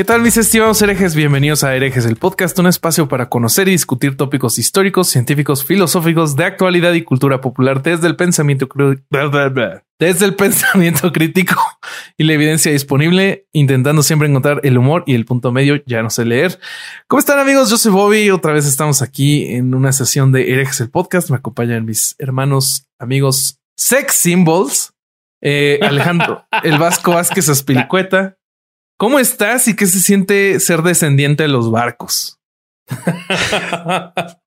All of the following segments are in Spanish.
¿Qué tal mis estimados herejes? Bienvenidos a Herejes, el podcast, un espacio para conocer y discutir tópicos históricos, científicos, filosóficos, de actualidad y cultura popular desde el pensamiento desde el pensamiento crítico y la evidencia disponible, intentando siempre encontrar el humor y el punto medio, ya no sé leer. ¿Cómo están amigos? Yo soy Bobby, otra vez estamos aquí en una sesión de Herejes, el podcast, me acompañan mis hermanos, amigos, sex symbols, eh, Alejandro, el Vasco Vázquez Aspilicueta. ¿Cómo estás y qué se siente ser descendiente de los barcos?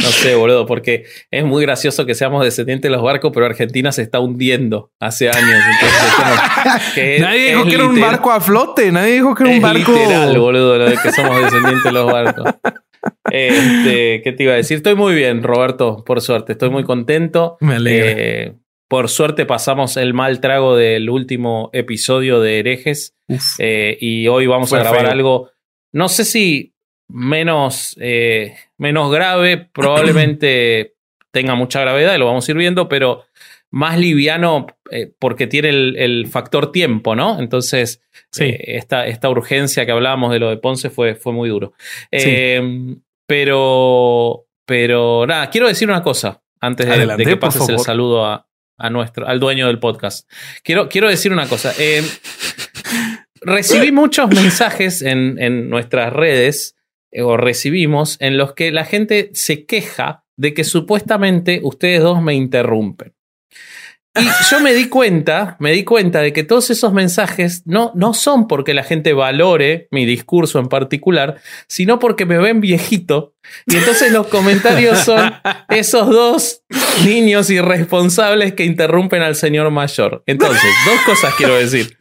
No sé, boludo, porque es muy gracioso que seamos descendientes de los barcos, pero Argentina se está hundiendo hace años. Entonces, como que nadie es dijo que era un barco a flote, nadie dijo que era un barco. literal, boludo, lo de que somos descendientes de los barcos. Este, ¿qué te iba a decir? Estoy muy bien, Roberto, por suerte. Estoy muy contento. Me alegra. Eh, por suerte pasamos el mal trago del último episodio de Herejes. Eh, y hoy vamos Fue a grabar feo. algo, no sé si menos, eh, menos grave, probablemente tenga mucha gravedad y lo vamos a ir viendo, pero más liviano eh, porque tiene el, el factor tiempo, ¿no? Entonces, Sí. eh, esta, esta urgencia que hablábamos de lo de Ponce fue, fue muy duro. Sí. Eh, pero, pero nada, quiero decir una cosa antes de, Adelante, de que pases el saludo a, a nuestro, al dueño del podcast. Quiero, quiero decir una cosa. Eh, recibí muchos mensajes en, en nuestras redes, eh, o recibimos, en los que la gente se queja de que supuestamente ustedes dos me interrumpen. Y yo me di cuenta, me di cuenta de que todos esos mensajes no, no son porque la gente valore mi discurso en particular, sino porque me ven viejito. Y entonces los comentarios son esos dos niños irresponsables que interrumpen al señor mayor. Entonces, dos cosas quiero decir.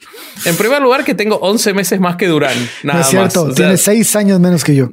En primer lugar, que tengo 11 meses más que Durán. Nada no es cierto, más. O sea, tiene seis años menos que yo.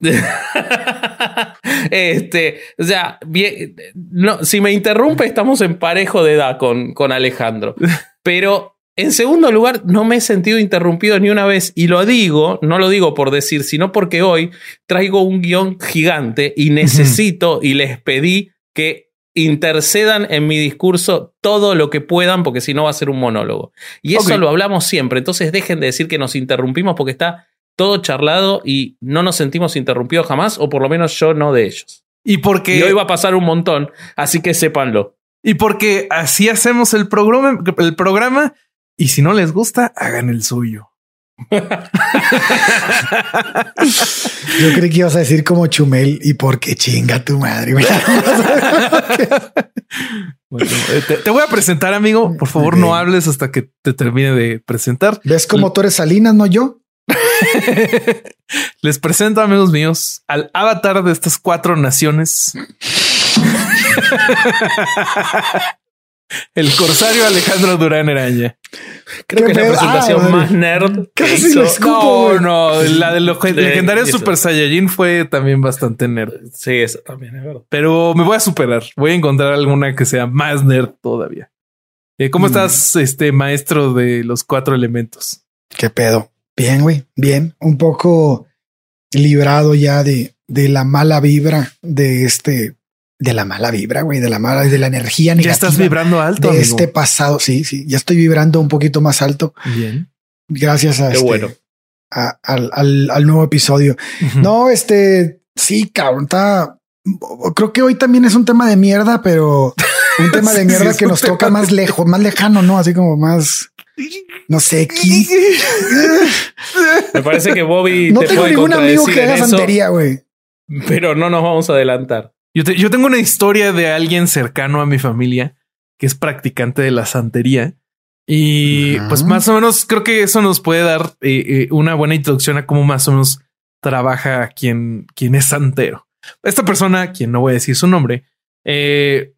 este, o sea, bien- no, si me interrumpe, estamos en parejo de edad con, con Alejandro. Pero en segundo lugar, no me he sentido interrumpido ni una vez. Y lo digo, no lo digo por decir, sino porque hoy traigo un guion gigante y necesito y les pedí que intercedan en mi discurso todo lo que puedan, porque si no va a ser un monólogo. Y eso lo hablamos siempre. Entonces dejen de decir que nos interrumpimos porque está todo charlado y no nos sentimos interrumpidos jamás, o por lo menos yo no de ellos. Y porque, Y hoy va a pasar un montón, así que sépanlo. y porque así hacemos el programa, el programa. Y si no les gusta, hagan el suyo. Yo creí que ibas a decir como Chumel y porque chinga tu madre. Bueno, te, te voy a presentar, amigo. Por favor, no hables hasta que te termine de presentar. ¿Ves como tú eres Salinas, no yo? Les presento, amigos míos, al avatar de estas cuatro naciones. El corsario Alejandro Durán Eraña. Creo que es la presentación Ah, más nerd que Casi hizo. lo escupo, No, no, la de los De- legendarios eso. Super Saiyajin fue también bastante nerd. Sí, eso también es verdad. Pero me voy a superar. Voy a encontrar alguna que sea más nerd todavía. Eh, ¿Cómo Mm. estás, este maestro de los cuatro elementos? ¿Qué pedo? Bien, güey. Bien. Un poco librado ya de, de la mala vibra de este, de la mala vibra, güey, de la mala, de la energía Ya negativa. estás vibrando alto. de amigo. este pasado. Sí, sí. Ya estoy vibrando un poquito más alto. Bien. Gracias a Qué este, bueno. a- al, al, al nuevo episodio. No, este, sí, cabrón, está. Creo que hoy también es un tema de mierda, pero un tema de Sí, mierda que nos toca más lejos, más lejano, no? Así como más, no sé, qui- Me parece que Bobby No te tengo puede ningún amigo que haga santería, güey. pero no nos vamos a adelantar. Yo, te- yo tengo una historia de alguien cercano a mi familia que es practicante de la santería. Y pues más o menos creo que eso nos puede dar eh, eh, una buena introducción a cómo más o menos trabaja quien, quien es santero. Esta persona, quien no voy a decir su nombre, eh,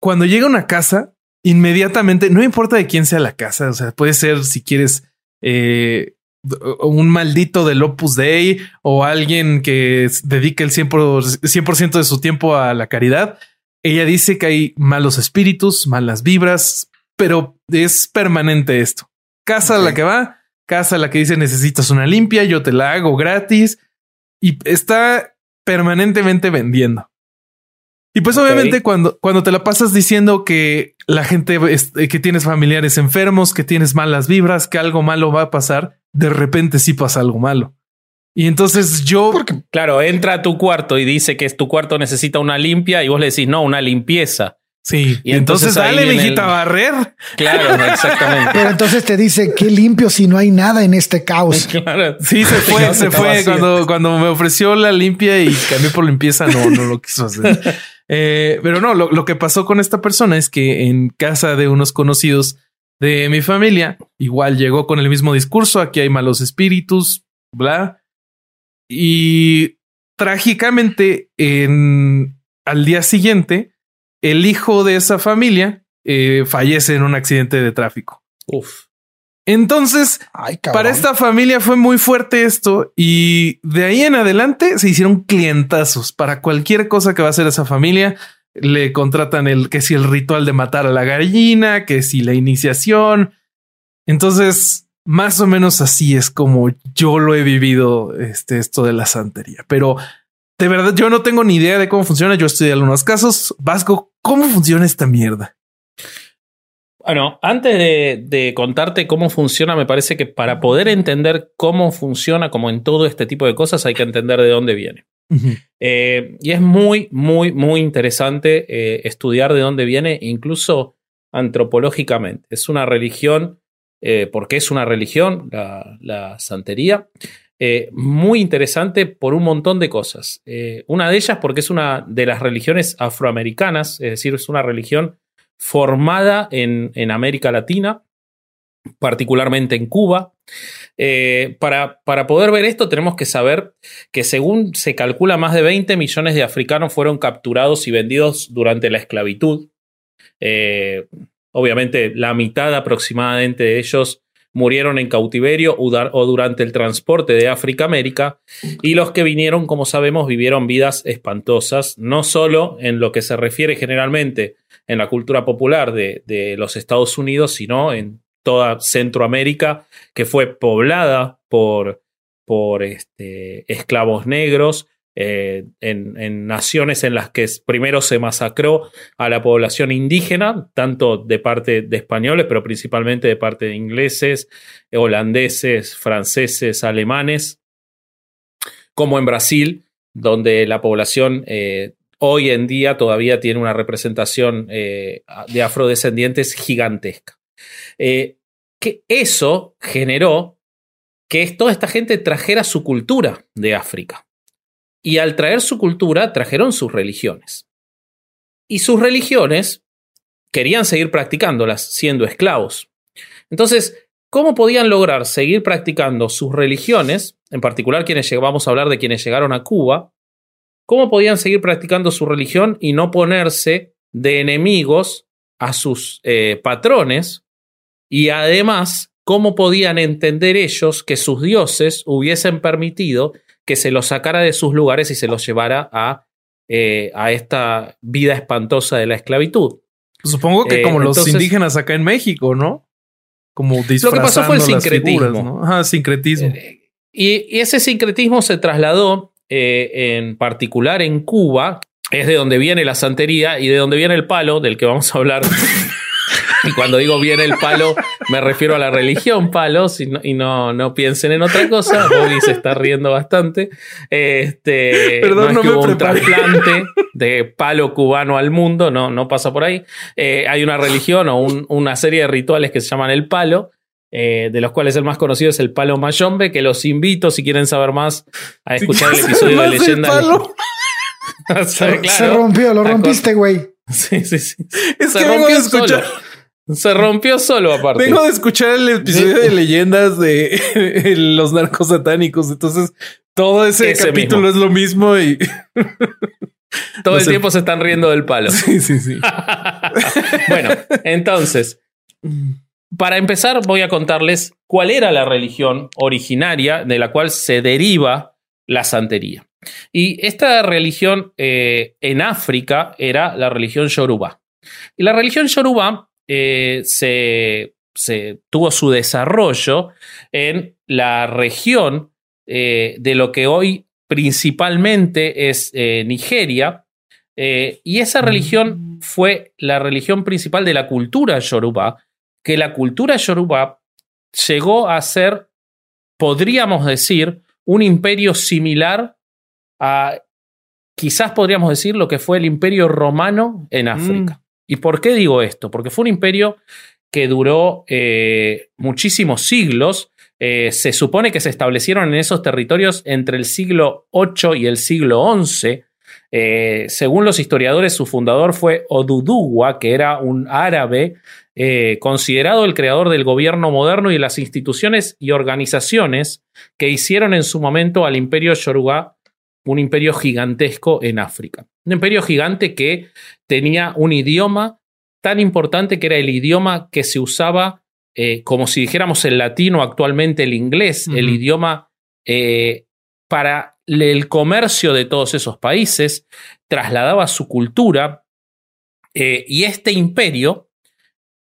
cuando llega a una casa inmediatamente, no importa de quién sea la casa, o sea, puede ser si quieres eh, un maldito del Opus Dei o alguien que dedique el 100%, de su tiempo a la caridad. Ella dice que hay malos espíritus, malas vibras, pero es permanente esto. Casa a la que va, casa a la que dice necesitas una limpia, yo te la hago gratis y está permanentemente vendiendo. Y pues obviamente cuando, cuando te la pasas diciendo que la gente que tienes familiares enfermos, que tienes malas vibras, que algo malo va a pasar, de repente sí pasa algo malo. Y entonces yo... Porque, claro, entra a tu cuarto y dice que tu cuarto necesita una limpia y vos le decís, no, una limpieza. Sí, y entonces, dale, mijita, a barrer. Claro, exactamente. Pero entonces te dice qué limpio si no hay nada en este caos. Claro. Sí, se fue, se fue. Cuando, cuando me ofreció la limpia y cambié por limpieza, no, no lo quiso hacer. Eh, pero no, lo, lo, que pasó con esta persona es que en casa de unos conocidos de mi familia, igual llegó con el mismo discurso, aquí hay malos espíritus, bla. Y trágicamente, en, al día siguiente, el hijo de esa familia eh, fallece en un accidente de tráfico. Uf. Entonces, para esta familia fue muy fuerte esto y de ahí en adelante se hicieron clientazos para cualquier cosa que va a hacer esa familia. Le contratan el que si el ritual de matar a la gallina, que si la iniciación. Entonces, más o menos así es como yo lo he vivido este, esto de la santería. Pero de verdad, yo no tengo ni idea de cómo funciona. Yo estudié algunos casos. Vasco, ¿cómo funciona esta mierda? Bueno, antes de, contarte cómo funciona, me parece que para poder entender cómo funciona, como en todo este tipo de cosas, hay que entender de dónde viene. Eh, y es muy, muy, muy interesante eh, estudiar de dónde viene, incluso antropológicamente. Es una religión, eh, porque es una religión, la santería, muy interesante por un montón de cosas. una de ellas porque es una de las religiones afroamericanas, es decir, es una religión formada en, América Latina, particularmente en Cuba. Eh, para, para, poder ver esto tenemos que saber que según se calcula más de 20 millones de africanos fueron capturados y vendidos durante la esclavitud. Eh, obviamente la mitad aproximadamente de ellos murieron en cautiverio o durante el transporte de África a América, y los que vinieron, como sabemos, vivieron vidas espantosas, no solo en lo que se refiere generalmente en la cultura popular de, los Estados Unidos, sino en toda Centroamérica, que fue poblada por, por este, esclavos negros, eh, en, naciones en las que primero se masacró a la población indígena, tanto de parte de españoles, pero principalmente de parte de ingleses, holandeses, franceses, alemanes, como en Brasil, donde la población eh, hoy en día todavía tiene una representación eh, de afrodescendientes gigantesca. que eso generó que toda esta gente trajera su cultura de África y al traer su cultura trajeron sus religiones. Y sus religiones querían seguir practicándolas siendo esclavos. Entonces, ¿cómo podían lograr seguir practicando sus religiones, en particular quienes vamos a hablar de quienes llegaron a Cuba, cómo podían seguir practicando su religión y no ponerse de enemigos a sus eh, patrones? Y además, ¿cómo podían entender ellos que sus dioses hubiesen permitido que se los sacara de sus lugares y se los llevara a, eh, a esta vida espantosa de la esclavitud. Supongo que como eh, los indígenas acá en México, ¿no? Como Lo que pasó fue el sincretismo. sincretismo. Eh, y, ese sincretismo se trasladó en particular en Cuba, es de donde viene la santería y de donde viene el palo, del que vamos a hablar y cuando digo viene el palo, me refiero a la religión palos y no, y no, no piensen en otra cosa. Bobby se está riendo bastante. Este, Perdón, no, es que hubo un trasplante de palo cubano al mundo, no, no pasa por ahí. Eh, hay una religión o una serie de rituales que se llaman el palo. Eh, de los cuales el más conocido es el palo mayombe, que los invito si quieren saber más a escuchar el episodio de leyenda. se, rompió, lo rompiste, güey. Sí, sí, sí. Es se que rompió escuchar. Se rompió solo aparte. Vengo de escuchar el episodio de leyendas de los narcos satánicos. Entonces, todo ese, capítulo es lo mismo y. Todo No el sé. tiempo se están riendo del palo. Sí, sí, sí. bueno, entonces, para empezar, voy a contarles cuál era la religión originaria de la cual se deriva la santería. Y esta religión eh, en África era la religión Yoruba. Y la religión Yoruba eh, se, se tuvo su desarrollo en la región eh, de lo que hoy principalmente es Nigeria. eh, y esa religión fue la religión principal de la cultura yoruba, que la cultura yoruba llegó a ser, podríamos decir, un imperio similar a, quizás podríamos decir, lo que fue el imperio romano en África. ¿Y por qué digo esto? Porque fue un imperio que duró eh, muchísimos siglos. Eh, se supone que se establecieron en esos territorios entre el siglo VIII y el siglo XI. Eh, según los historiadores, su fundador fue Oduduwa, que era un árabe eh, considerado el creador del gobierno moderno y las instituciones y organizaciones que hicieron en su momento al imperio Yoruba un imperio gigantesco en África. Un imperio gigante que tenía un idioma tan importante que era el idioma que se usaba eh, como si dijéramos el latino actualmente el inglés, el idioma para el comercio de todos esos países, trasladaba su cultura eh, y este imperio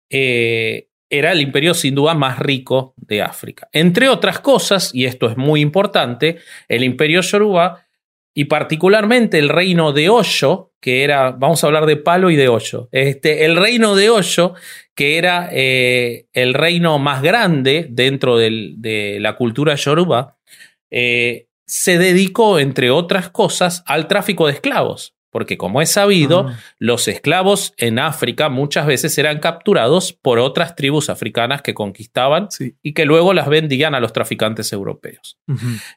eh, era el imperio sin duda más rico de África. Entre otras cosas, y esto es muy importante, el imperio Yoruba y particularmente el reino de Osho, que era, vamos a hablar de palo y de Osho, este, el reino de Osho, que era eh, el reino más grande dentro del- de la cultura yoruba, se dedicó, entre otras cosas, al tráfico de esclavos. Porque como es sabido, Ah. los esclavos en África muchas veces eran capturados por otras tribus africanas que conquistaban Sí. y que luego las vendían a los traficantes europeos.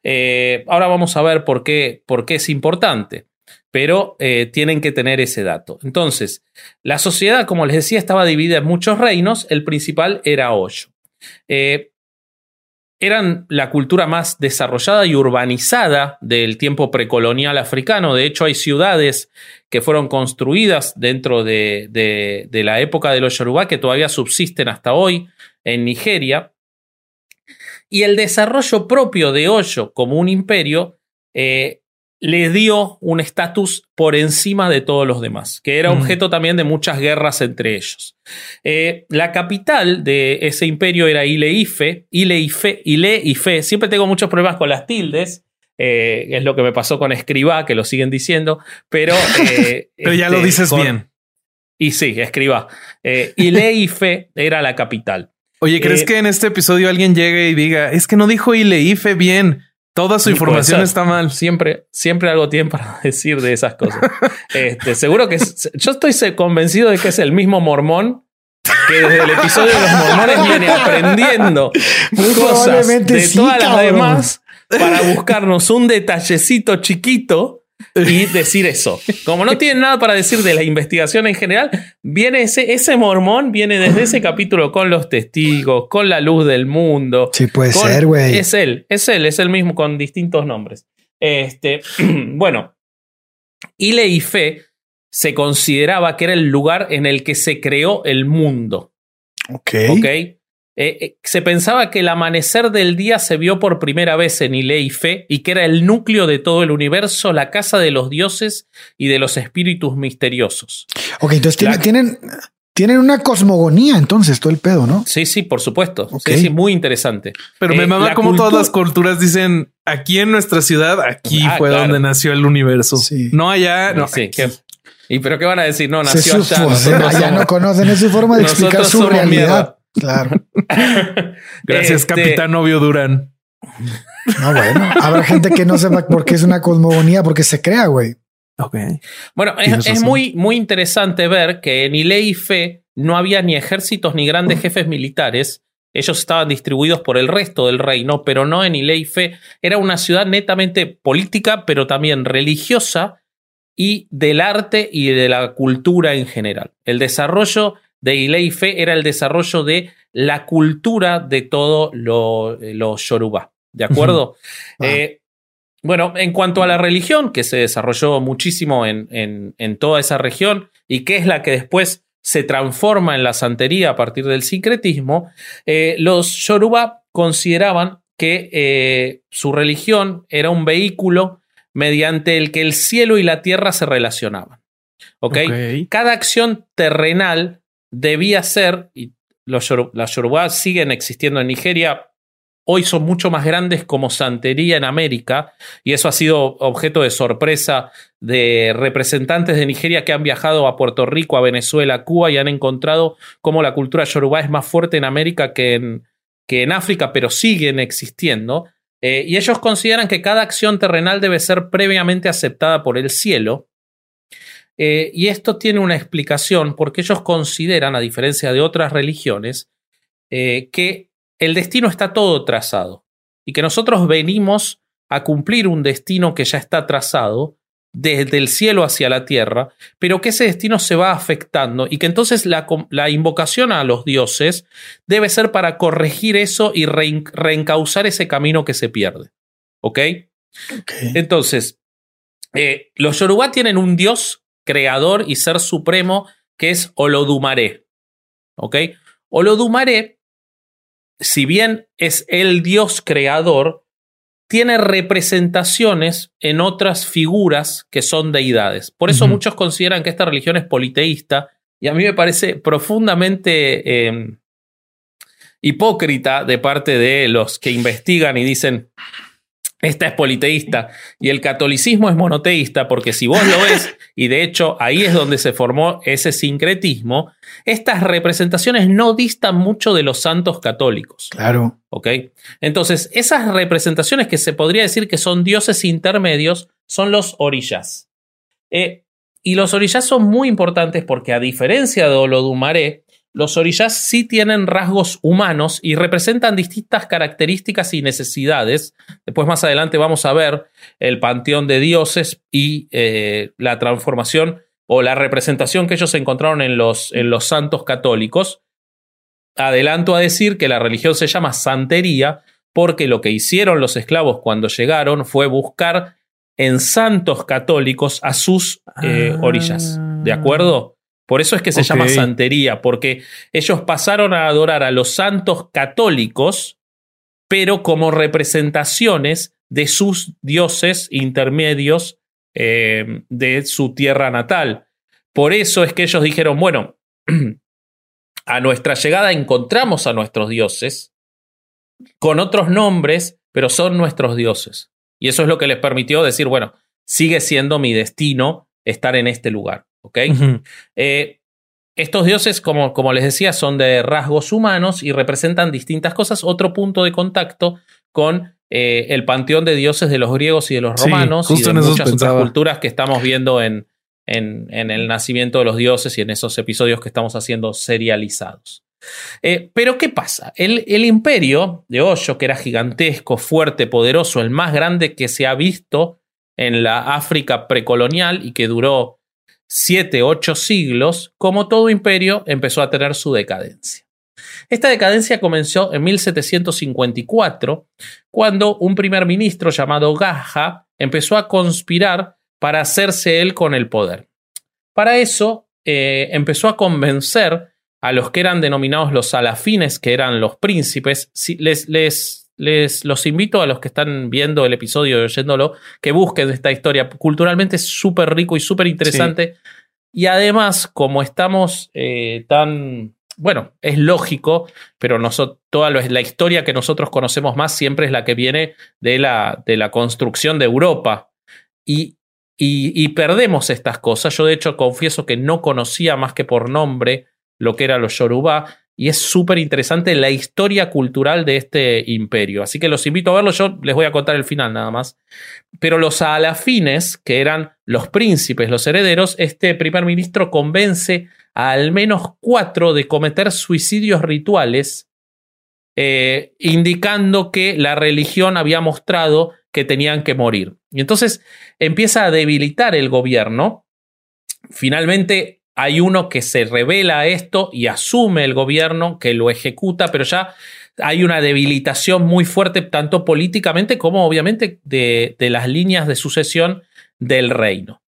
Eh, ahora vamos a ver por qué, por qué es importante, pero eh, tienen que tener ese dato. Entonces, la sociedad, como les decía, estaba dividida en muchos reinos, el principal era Osho. Eh, eran la cultura más desarrollada y urbanizada del tiempo precolonial africano. De hecho, hay ciudades que fueron construidas dentro de, de- la época de los Yoruba que todavía subsisten hasta hoy en Nigeria. Y el desarrollo propio de Osho como un imperio eh, le dio un estatus por encima de todos los demás, que era Mm. objeto también de muchas guerras entre ellos. Eh, la capital de ese imperio era Ile-Ife, Ile-Ife, Ile-Ife. Siempre tengo muchos problemas con las tildes. eh, es lo que me pasó con Escribá, que lo siguen diciendo, pero... eh, Pero ya lo este, dices con- bien. Y sí, Escribá. Ile-Ife era la capital. Oye, ¿crees que en este episodio alguien llegue y diga, es que no dijo Ileife bien? Toda su información está mal. Siempre, siempre algo tienen para decir de esas cosas. Este, seguro que es- yo estoy convencido de que es el mismo mormón que desde el episodio de los mormones viene aprendiendo Muy cosas de sí, todas las demás para buscarnos un detallecito chiquito y decir eso. Como no tienen nada para decir de la investigación en general, viene ese, ese mormón, viene desde ese capítulo con los testigos, con la luz del mundo, Sí, puede con- ser, güey. Es él, es él, es el mismo con distintos nombres. Este, bueno, Ile y Fe se consideraba que era el lugar en el que se creó el mundo. Ok. ¿Ok? Eh, eh, se pensaba que el amanecer del día se vio por primera vez en Ile y Fe y que era el núcleo de todo el universo, la casa de los dioses y de los espíritus misteriosos. Ok, entonces tienen, La- tienen, tienen una cosmogonía, entonces, todo el pedo, ¿no? Sí, sí, por supuesto. Ok. Sí, sí, muy interesante. Pero Eh, me mama la como todas las culturas dicen, aquí en nuestra ciudad, aquí Ah, fue claro. donde nació el universo. Sí. No allá, no. Sí, que- ¿Y pero qué van a decir? No, nació allá. supo, nosotros allá somos- no conocen, es su forma de explicar su realidad. Claro. Gracias, Este, Capitán Novio Durán. No, bueno, habrá gente que no sepa por qué es una cosmogonía, porque se crea, güey. Ok. Bueno, es, muy, muy interesante ver que en Ile y Fe no había ni ejércitos ni grandes jefes militares. Ellos estaban distribuidos por el resto del reino, pero no en Ile y Fe. Era una ciudad netamente política, pero también religiosa y del arte y de la cultura en general. El desarrollo de Ile y Fe era el desarrollo de la cultura de todo lo, los Yoruba. ¿De acuerdo? Wow. Eh, bueno, en cuanto a la religión, que se desarrolló muchísimo en, en, toda esa región y que es la que después se transforma en la santería a partir del sincretismo, eh, los Yoruba consideraban que eh, su religión era un vehículo mediante el que el cielo y la tierra se relacionaban. Cada acción terrenal debía ser, y los, las Yoruba siguen existiendo en Nigeria, hoy son mucho más grandes como santería en América, y eso ha sido objeto de sorpresa de representantes de Nigeria que han viajado a Puerto Rico, a Venezuela, a Cuba y han encontrado cómo la cultura yoruba es más fuerte en América que en, que en África, pero siguen existiendo. Eh, y ellos consideran que cada acción terrenal debe ser previamente aceptada por el cielo. Eh, y esto tiene una explicación porque ellos consideran, a diferencia de otras religiones, eh, que el destino está todo trazado y que nosotros venimos a cumplir un destino que ya está trazado desde el cielo hacia la tierra, pero que ese destino se va afectando y que entonces la, invocación a los dioses debe ser para corregir eso y reencauzar ese camino que se pierde. ¿Ok? Entonces, eh, los Yoruba tienen un dios creador y ser supremo que es Olodumare. ¿Ok? Olodumare si bien es el Dios creador, tiene representaciones en otras figuras que son deidades. Por eso muchos consideran que esta religión es politeísta y a mí me parece profundamente em, hipócrita de parte de los que investigan y dicen, esta es politeísta y el catolicismo es monoteísta, porque si vos lo ves, y de hecho ahí es donde se formó ese sincretismo, estas representaciones no distan mucho de los santos católicos. Claro. ¿Ok? Entonces, esas representaciones que se podría decir que son dioses intermedios son los orillas. Eh, y los orillas son muy importantes porque, a diferencia de Olodumare, los orillas sí tienen rasgos humanos y representan distintas características y necesidades. Después más adelante vamos a ver el panteón de dioses y eh, la transformación o la representación que ellos encontraron en los, en los santos católicos. Adelanto a decir que la religión se llama santería porque lo que hicieron los esclavos cuando llegaron fue buscar en santos católicos a sus eh, orillas. ¿De acuerdo? Por eso es que se llama santería, porque ellos pasaron a adorar a los santos católicos, pero como representaciones de sus dioses intermedios eh, de su tierra natal. Por eso es que ellos dijeron, bueno, a nuestra llegada encontramos a nuestros dioses con otros nombres, pero son nuestros dioses. Y eso es lo que les permitió decir, bueno, sigue siendo mi destino estar en este lugar. ¿Ok? Eh, estos dioses, como, como les decía, son de rasgos humanos y representan distintas cosas. Otro punto de contacto con eh, el panteón de dioses de los griegos y de los romanos y de muchas otras culturas que estamos viendo en, en, el nacimiento de los dioses y en esos episodios que estamos haciendo serializados. Eh, pero ¿qué pasa? El, el, imperio de Hoyo, que era gigantesco, fuerte, poderoso, el más grande que se ha visto en la África precolonial y que duró siete, ocho siglos, como todo imperio, empezó a tener su decadencia. Esta decadencia comenzó en 1754, cuando un primer ministro llamado Gaja empezó a conspirar para hacerse él con el poder. Para eso, eh, empezó a convencer a los que eran denominados los alafines, que eran los príncipes, les, les les los invito a los que están viendo el episodio y oyéndolo que busquen esta historia. Culturalmente es súper rico y súper interesante. Y además, como estamos eh, tan. Bueno, es lógico, pero toda la historia que nosotros conocemos más siempre es la que viene de la, de la construcción de Europa. Y, y, perdemos estas cosas. Yo, de hecho, confieso que no conocía más que por nombre lo que era los Yoruba y es súper interesante la historia cultural de este imperio. Así que los invito a verlo, yo les voy a contar el final nada más. Pero los alafines, que eran los príncipes, los herederos, este primer ministro convence a al menos cuatro de cometer suicidios rituales, eh, indicando que la religión había mostrado que tenían que morir. Y entonces empieza a debilitar el gobierno. Finalmente hay uno que se revela a esto y asume el gobierno, que lo ejecuta, pero ya hay una debilitación muy fuerte, tanto políticamente como obviamente de, las líneas de sucesión del reino.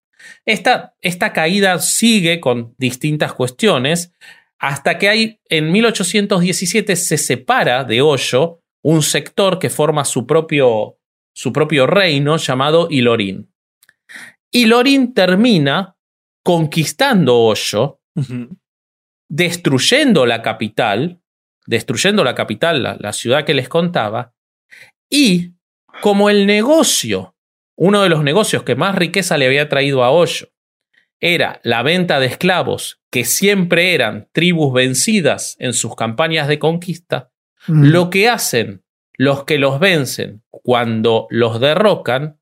Esta, esta caída sigue con distintas cuestiones hasta que hay en 1817 se separa de Hoyo un sector que forma su propio, su propio reino llamado Ilorín. Ilorín termina conquistando Hoyo, destruyendo la capital, destruyendo la capital, la, ciudad que les contaba, y como el negocio, uno de los negocios que más riqueza le había traído a Hoyo, era la venta de esclavos, que siempre eran tribus vencidas en sus campañas de conquista, mm. lo que hacen los que los vencen cuando los derrocan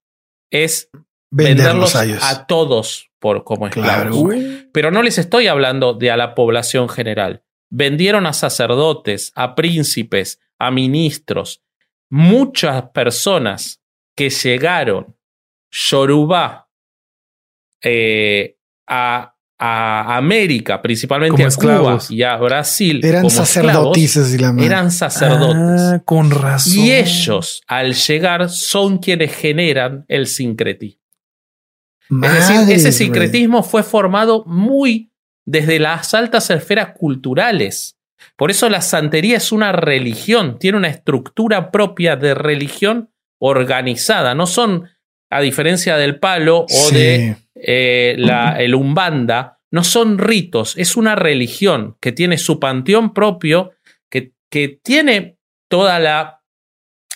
es venderlos, a, todos por como esclavos. Pero no les estoy hablando de a la población general. Vendieron a sacerdotes, a príncipes, a ministros. Muchas personas que llegaron Yoruba eh, a, a, América, principalmente a Cuba y a Brasil. Eran sacerdotes. Eran sacerdotes. Ah, con razón. Y ellos, al llegar, son quienes generan el sincretismo. Es decir, ese sincretismo fue formado muy desde las altas esferas culturales. Por eso la santería es una religión, tiene una estructura propia de religión organizada. No son, a diferencia del palo o de eh, la, el umbanda, no son ritos, es una religión que tiene su panteón propio, que, que tiene toda la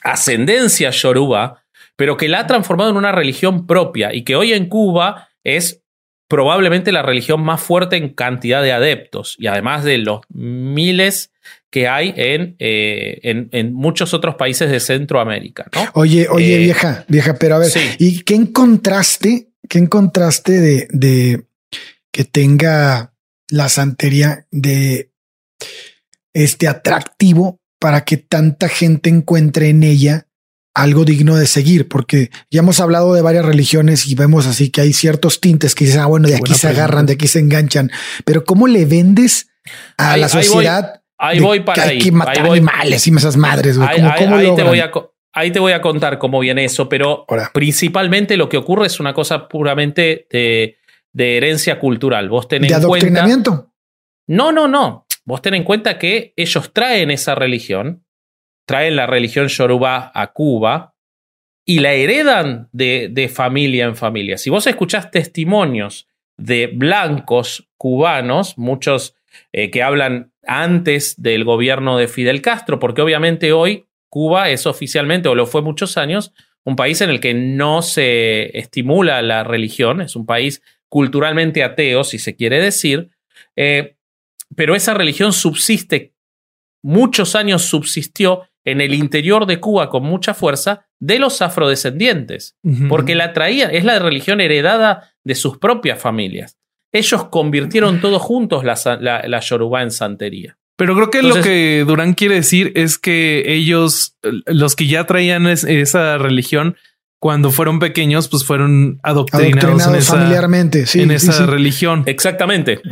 ascendencia yoruba, pero que la ha transformado en una religión propia y que hoy en Cuba es probablemente la religión más fuerte en cantidad de adeptos y además de los miles que hay en, eh, en, muchos otros países de Centroamérica. Oye, oye, eh, vieja, vieja, pero a ver, ¿y qué encontraste? ¿Qué encontraste de, de que tenga la santería de este atractivo para que tanta gente encuentre en ella algo digno de seguir, porque ya hemos hablado de varias religiones y vemos así que hay ciertos tintes que dicen, ah, bueno, de aquí se agarran, de aquí se enganchan, pero ¿cómo le vendes a la sociedad? Ahí voy, para que hay que matar animales y esas madres. ahí, te voy a, ahí, te voy a, contar cómo viene eso, pero principalmente lo que ocurre es una cosa puramente de, herencia cultural. Vos tenés ¿De adoctrinamiento? no, no, no. Vos ten en cuenta que ellos traen esa religión traen la religión yoruba a Cuba y la heredan de, de familia en familia. Si vos escuchás testimonios de blancos cubanos, muchos eh, que hablan antes del gobierno de Fidel Castro, porque obviamente hoy Cuba es oficialmente, o lo fue muchos años, un país en el que no se estimula la religión, es un país culturalmente ateo, si se quiere decir, eh, pero esa religión subsiste, muchos años subsistió en el interior de Cuba con mucha fuerza de los afrodescendientes, porque la traía, es la religión heredada de sus propias familias. Ellos convirtieron todos juntos la, la, Yoruba en santería. Pero creo que lo que Durán quiere decir es que ellos, los que ya traían esa religión, cuando fueron pequeños, pues fueron adoctrinados, en esa, familiarmente, en esa religión. Exactamente.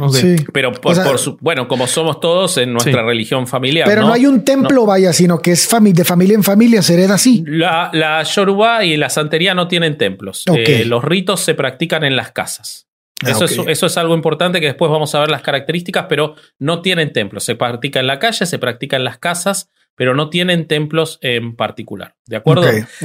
Pero por, bueno, como somos todos en nuestra religión familiar. Pero no, hay un templo, vaya, sino que es de familia en familia, se hereda así. La, la Yoruba y la santería no tienen templos. Eh, los ritos se practican en las casas. Ah, eso, es, eso, es, algo importante que después vamos a ver las características, pero no tienen templos. Se practica en la calle, se practica en las casas, pero no tienen templos en particular. ¿De acuerdo?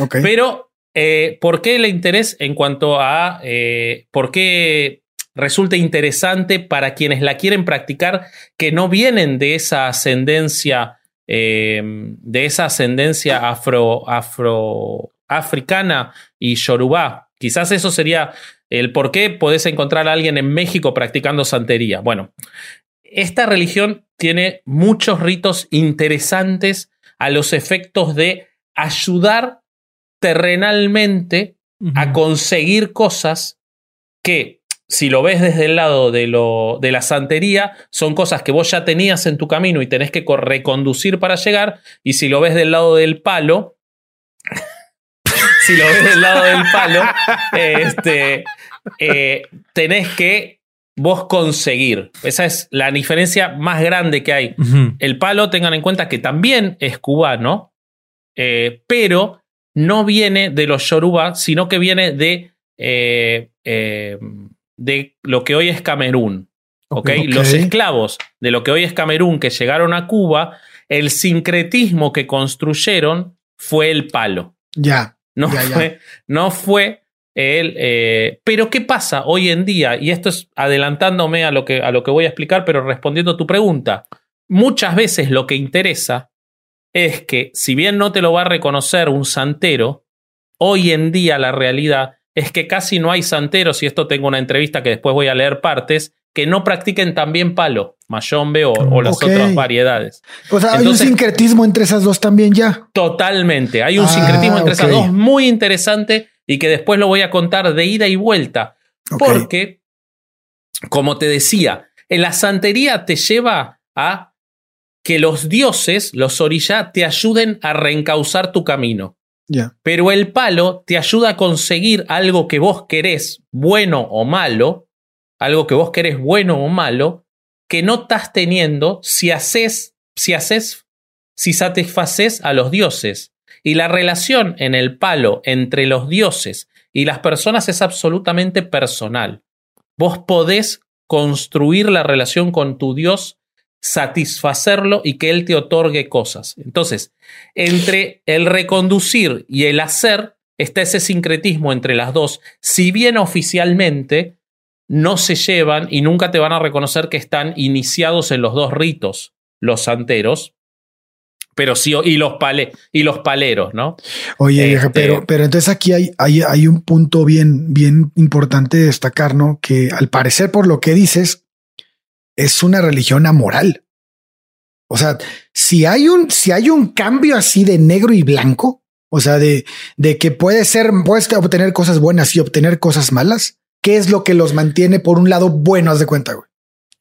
Pero eh, ¿Por qué el interés en cuanto a eh, por qué resulta interesante para quienes la quieren practicar que no vienen de esa ascendencia, eh, de esa ascendencia afro, afro, africana y yorubá? Quizás eso sería el por qué podés encontrar a alguien en México practicando santería. Bueno, esta religión tiene muchos ritos interesantes a los efectos de ayudar terrenalmente a conseguir cosas que, si lo ves desde el lado de, lo, de la santería, son cosas que vos ya tenías en tu camino y tenés que reconducir para llegar, y si lo ves del lado del palo, si lo ves del lado del palo, este, eh, tenés que vos conseguir. Esa es la diferencia más grande que hay. El palo, tengan en cuenta que también es cubano, eh, pero no viene de los Yoruba, sino que viene de, eh, eh, de lo que hoy es Camerún. Los esclavos de lo que hoy es Camerún que llegaron a Cuba, el sincretismo que construyeron fue el palo. Ya. No, fue, no fue el. Eh, pero, ¿qué pasa hoy en día? Y esto es adelantándome a lo, que, a lo que voy a explicar, pero respondiendo a tu pregunta. Muchas veces lo que interesa es que, si bien no te lo va a reconocer un santero, hoy en día la realidad es que casi no hay santeros, y esto tengo una entrevista que después voy a leer partes, que no practiquen también palo, mayombe o, o las otras variedades. O sea, hay un sincretismo entre esas dos también ya. Totalmente, hay un ah, sincretismo entre esas dos muy interesante y que después lo voy a contar de ida y vuelta. Porque, como te decía, en la santería te lleva a que los dioses, los orillá, te ayuden a reencauzar tu camino. Pero el palo te ayuda a conseguir algo que vos querés, bueno o malo, algo que vos querés bueno o malo, que no estás teniendo si haces, si haces, si satisfaces a los dioses. Y la relación en el palo entre los dioses y las personas es absolutamente personal. Vos podés construir la relación con tu Dios, satisfacerlo y que Él te otorgue cosas. Entonces, entre el reconducir y el hacer está ese sincretismo entre las dos, si bien oficialmente no se llevan y nunca te van a reconocer que están iniciados en los dos ritos, los santeros, pero sí, y los, pale, y los paleros, ¿no? Oye, este pero, pero entonces aquí hay, hay, hay, un punto bien, bien importante de destacar, ¿no? Que al parecer, por lo que dices, es una religión amoral. O sea, si hay un, si hay un cambio así de negro y blanco, o sea, de, de que puede ser, puedes obtener cosas buenas y obtener cosas malas, ¿Qué es lo que los mantiene por un lado buenos de cuenta, güey?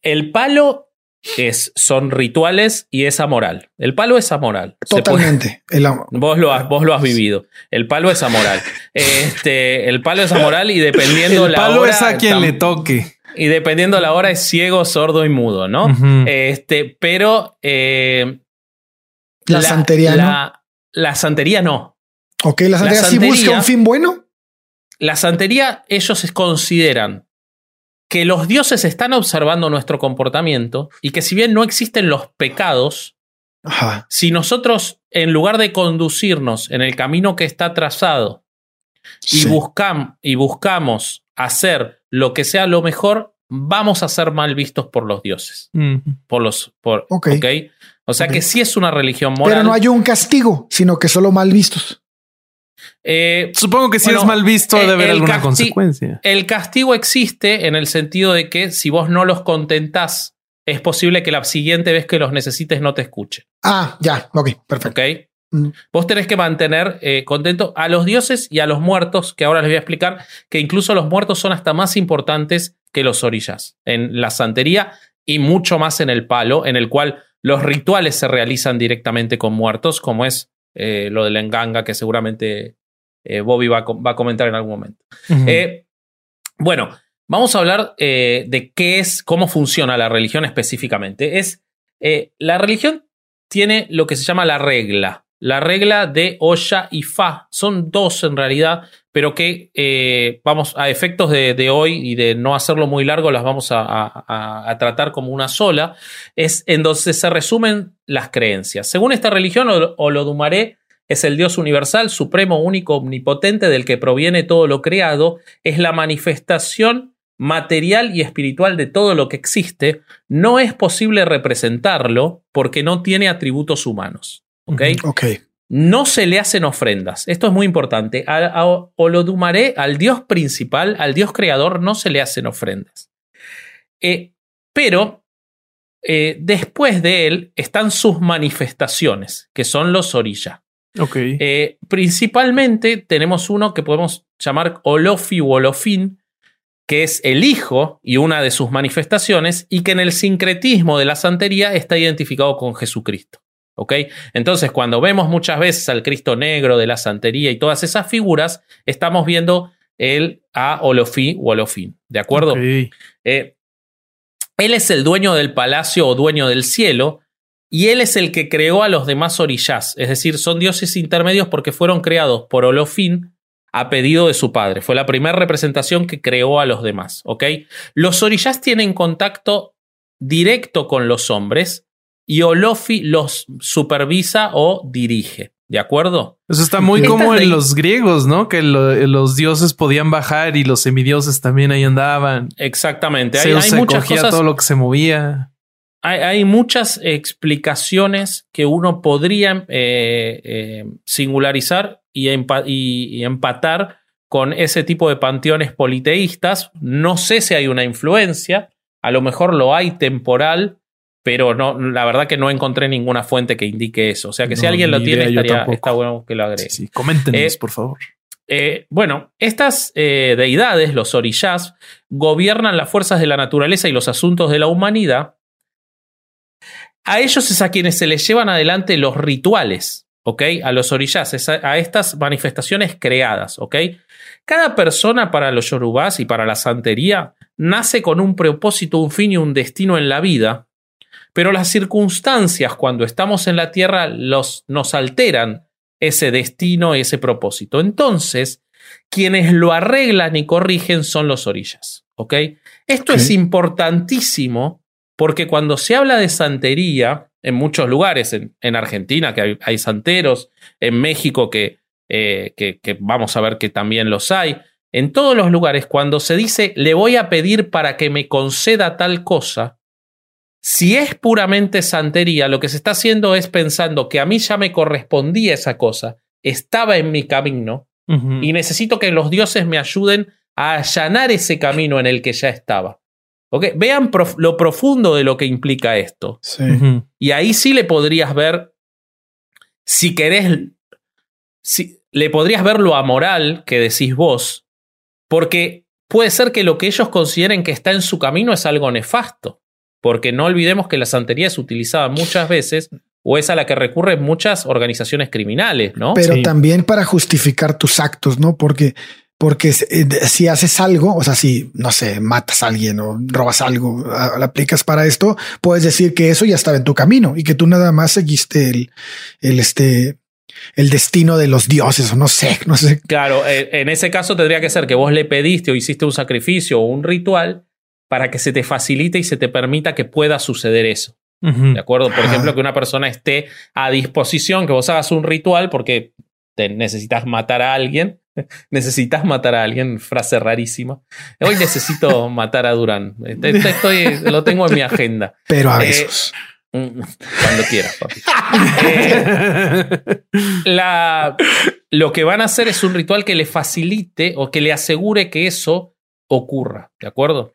El palo es, son rituales y es amoral. El palo es amoral. Totalmente. vos, lo has, vos lo has vivido. El palo es amoral. Este, el palo es amoral y dependiendo la hora. El palo es a quien le toque. Y dependiendo la hora es ciego, sordo y mudo, ¿no? Este, pero. Eh, la, santería no. La santería no. Ok, la santería, sí busca un fin bueno la santería, ellos consideran que los dioses están observando nuestro comportamiento y que si bien no existen los pecados, si nosotros, en lugar de conducirnos en el camino que está trazado y, y buscamos hacer lo que sea lo mejor, vamos a ser mal vistos por los dioses. Por los. Por, okay. O sea que sí es una religión moral. Pero no hay un castigo, sino que solo mal vistos. Eh, Supongo que si es mal visto debe haber alguna consecuencia. El castigo existe en el sentido de que si vos no los contentás, es posible que la siguiente vez que los necesites no te escuche. Ah, ya, ok, perfecto. Mm. Vos tenés que mantener eh, contento a los dioses y a los muertos, que ahora les voy a explicar que incluso los muertos son hasta más importantes que los orillas en la santería y mucho más en el palo, en el cual los rituales se realizan directamente con muertos, como es eh, lo del enganga, que seguramente eh, Bobby va a, comentar en algún momento. Bueno, vamos a hablar de qué es, cómo funciona la religión específicamente. Es, la religión tiene lo que se llama la regla. La regla de Oya y Fa. Son dos en realidad, pero que vamos a efectos de, hoy y de no hacerlo muy largo, las vamos a, tratar como una sola. Es en donde se resumen las creencias. Según esta religión, Olodumaré es el Dios universal, supremo, único, omnipotente, del que proviene todo lo creado, es la manifestación material y espiritual de todo lo que existe, no es posible representarlo porque no tiene atributos humanos. ¿Ok? No se le hacen ofrendas. Esto es muy importante. A, Olodumaré, al Dios principal, al Dios creador, no se le hacen ofrendas. Eh, pero eh, después de él están sus manifestaciones, que son los orillas. Okay. Eh, principalmente tenemos uno que podemos llamar Olofi o Olofin, que es el hijo y una de sus manifestaciones, y que en el sincretismo de la santería está identificado con Jesucristo. ¿Ok? Entonces, cuando vemos muchas veces al Cristo negro de la santería y todas esas figuras, estamos viendo el a Olofi o Olofin. ¿De acuerdo? Eh, él es el dueño del palacio o dueño del cielo, y él es el que creó a los demás orillás, es decir, son dioses intermedios porque fueron creados por Olofín a pedido de su padre. Fue la primera representación que creó a los demás, ¿ok? Los orillás tienen contacto directo con los hombres y Olofi los supervisa o dirige. ¿De acuerdo? Eso está muy como en los griegos, ¿no? Que los dioses podían bajar y los semidioses también ahí andaban. Exactamente. Hay, hay muchas cosas. todo lo que se movía. Hay, muchas explicaciones que uno podría eh, eh, singularizar y, y, empatar con ese tipo de panteones politeístas. No sé si hay una influencia, a lo mejor lo hay temporal, pero no, la verdad que no encontré ninguna fuente que indique eso. O sea que si alguien lo tiene, estaría, está bueno que lo agregue. Sí, coméntenos, eh, por favor. Eh, bueno, estas eh, deidades, los orillás, gobiernan las fuerzas de la naturaleza y los asuntos de la humanidad. A ellos es a quienes se les llevan adelante los rituales, ¿ok? A los orillás, a, estas manifestaciones creadas, ¿ok? Cada persona para los yorubás y para la santería nace con un propósito, un fin y un destino en la vida, pero las circunstancias cuando estamos en la Tierra los, nos alteran ese destino, ese propósito. Entonces, quienes lo arreglan y corrigen son los orillas. ¿Ok? Esto es importantísimo porque cuando se habla de santería, en muchos lugares, en, Argentina, que hay, santeros, en México, que, eh, que, que vamos a ver que también los hay, en todos los lugares, cuando se dice le voy a pedir para que me conceda tal cosa, si es puramente santería, lo que se está haciendo es pensando que a mí ya me correspondía esa cosa, estaba en mi camino y necesito que los dioses me ayuden a allanar ese camino en el que ya estaba. Vean lo profundo de lo que implica esto. Y ahí sí le podrías ver, si querés, si, le podrías ver lo amoral que decís vos, porque puede ser que lo que ellos consideren que está en su camino es algo nefasto porque no olvidemos que la santería es utilizada muchas veces o es a la que recurren muchas organizaciones criminales, ¿no? Pero también para justificar tus actos, ¿no? Porque, porque eh, si haces algo, o sea, si, no sé, matas a alguien o robas algo, lo aplicas para esto, puedes decir que eso ya estaba en tu camino y que tú nada más seguiste el, el este, el destino de los dioses o no sé, no sé. Claro, eh, en ese caso tendría que ser que vos le pediste o hiciste un sacrificio o un ritual para que se te facilite y se te permita que pueda suceder eso. ¿De acuerdo? Por ejemplo, que una persona esté a disposición, que vos hagas un ritual porque te necesitas matar a alguien. necesitas matar a alguien, frase rarísima. Hoy necesito matar a Durán. Estoy, lo tengo en mi agenda. Pero a eh, veces. Mm, cuando quieras, papi. Eh, la, lo que van a hacer es un ritual que le facilite o que le asegure que eso ocurra. ¿De acuerdo?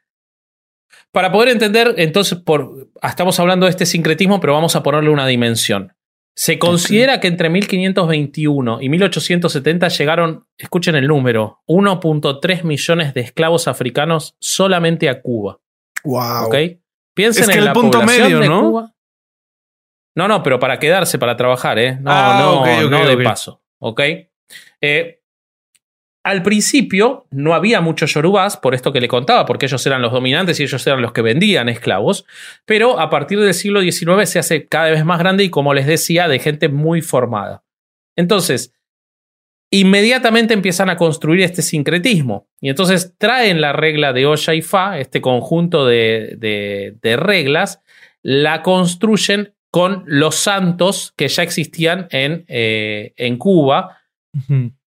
Para poder entender, entonces, por, estamos hablando de este sincretismo, pero vamos a ponerle una dimensión. Se considera que entre 1521 y 1870 llegaron, escuchen el número, 1.3 millones de esclavos africanos solamente a Cuba. Wow. ¿Ok? Piensen en el la punto medio, de ¿no? Cuba. No, no, pero para quedarse, para trabajar, ¿eh? No, ah, no, no de paso. ¿Ok? Eh, al principio no había muchos yorubás, por esto que le contaba, porque ellos eran los dominantes y ellos eran los que vendían esclavos, pero a partir del siglo XIX se hace cada vez más grande y, como les decía, de gente muy formada. Entonces, inmediatamente empiezan a construir este sincretismo y entonces traen la regla de Oya y Fa, este conjunto de, reglas, la construyen con los santos que ya existían en, eh, en Cuba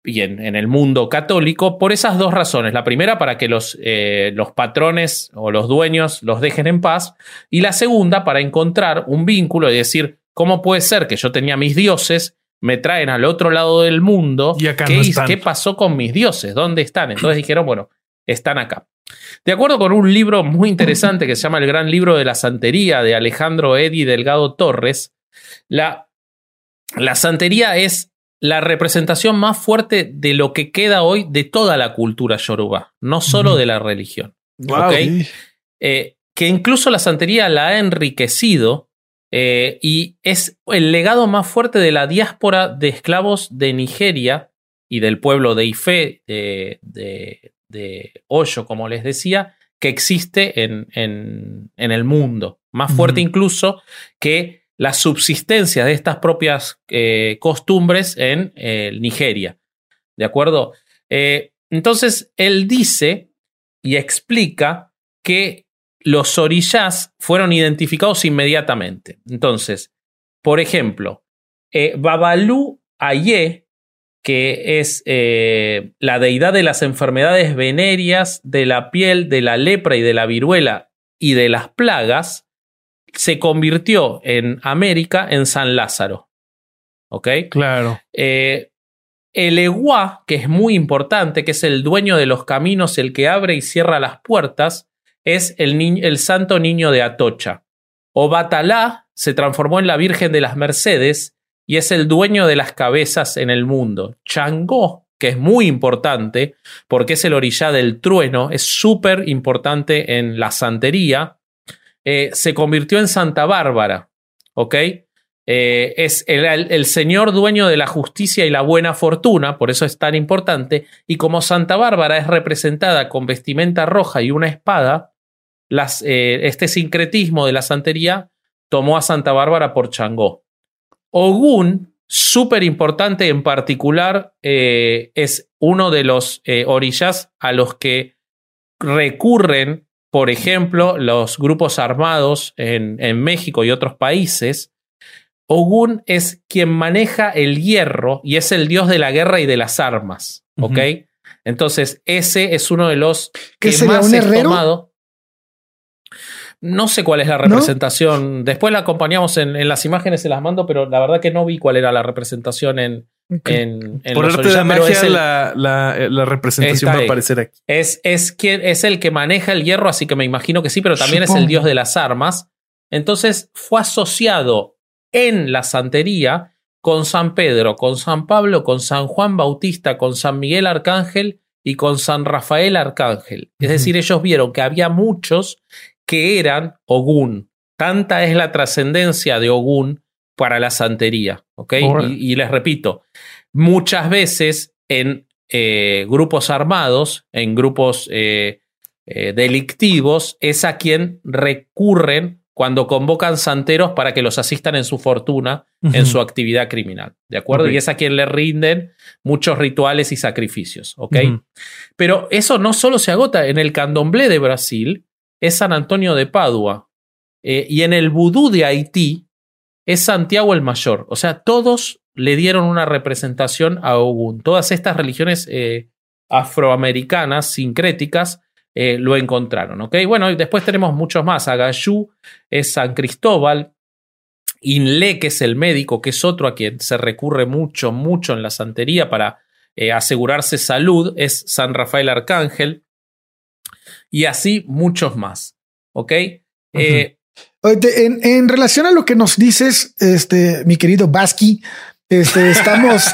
y en, el mundo católico por esas dos razones. La primera, para que los, eh, los patrones o los dueños los dejen en paz. Y la segunda, para encontrar un vínculo y decir, ¿cómo puede ser que yo tenía mis dioses, me traen al otro lado del mundo? Y acá ¿Qué, no ¿Qué pasó con mis dioses? ¿Dónde están? Entonces dijeron, bueno, están acá. De acuerdo con un libro muy interesante que se llama El Gran Libro de la Santería de Alejandro Eddy Delgado Torres, la, la santería es la representación más fuerte de lo que queda hoy de toda la cultura yoruba, no solo de la religión. Eh, que incluso la santería la ha enriquecido eh, y es el legado más fuerte de la diáspora de esclavos de Nigeria y del pueblo de Ife, de, de, Hoyo, como les decía, que existe en, en, el mundo, más fuerte incluso que la subsistencia de estas propias eh, costumbres en eh, Nigeria. ¿De acuerdo? Eh, entonces, él dice y explica que los orillas fueron identificados inmediatamente. Entonces, por ejemplo, Babalu Aye, que es la deidad de las enfermedades venéreas, de la piel, de la lepra y de la viruela y de las plagas, se convirtió en América en San Lázaro. ¿Ok? Claro. Eh, el Eguá, que es muy importante, que es el dueño de los caminos, el que abre y cierra las puertas, es el, el santo niño de Atocha. Obatalá se transformó en la Virgen de las Mercedes y es el dueño de las cabezas en el mundo. Changó, que es muy importante porque es el orilla del trueno, es súper importante en la santería eh, se convirtió en Santa Bárbara, ¿ok? Eh, es el, señor dueño de la justicia y la buena fortuna, por eso es tan importante, y como Santa Bárbara es representada con vestimenta roja y una espada, eh, este sincretismo de la santería tomó a Santa Bárbara por Changó. Ogún, súper importante en particular, es uno de los orillas a los que recurren por ejemplo, los grupos armados en, México y otros países, Ogún es quien maneja el hierro y es el dios de la guerra y de las armas. ¿Ok? Entonces, ese es uno de los que más un herrero? tomado. No sé cuál es la representación. Después la acompañamos en, las imágenes, se las mando, pero la verdad que no vi cuál era la representación en, en, Por arte de magia, la, representación va a aparecer aquí. Es, es, quien, es el que maneja el hierro, así que me imagino que sí, pero también es el dios de las armas. Entonces fue asociado en la santería con San Pedro, con San Pablo, con San Juan Bautista, con San Miguel Arcángel y con San Rafael Arcángel. Es decir, ellos vieron que había muchos que eran Ogún. Tanta es la trascendencia de Ogún para la santería. ¿ok? Y, les repito, muchas veces en eh, grupos armados, en grupos eh, eh, delictivos, es a quien recurren cuando convocan santeros para que los asistan en su fortuna, en su actividad criminal. ¿De acuerdo? Y es a quien le rinden muchos rituales y sacrificios. ¿Ok? Pero eso no solo se agota en el candomblé de Brasil, es San Antonio de Padua. y en el vudú de Haití, es Santiago el Mayor. O sea, todos le dieron una representación a Ogún. Todas estas religiones eh, afroamericanas, sincréticas, eh, lo encontraron. ¿ok? Bueno, después tenemos muchos más. Agayú es San Cristóbal. Inle, que es el médico, que es otro a quien se recurre mucho, mucho en la santería para eh, asegurarse salud, es San Rafael Arcángel. Y así muchos más. ¿Ok? En, relación a lo que nos dices, este, mi querido Basqui, este, estamos,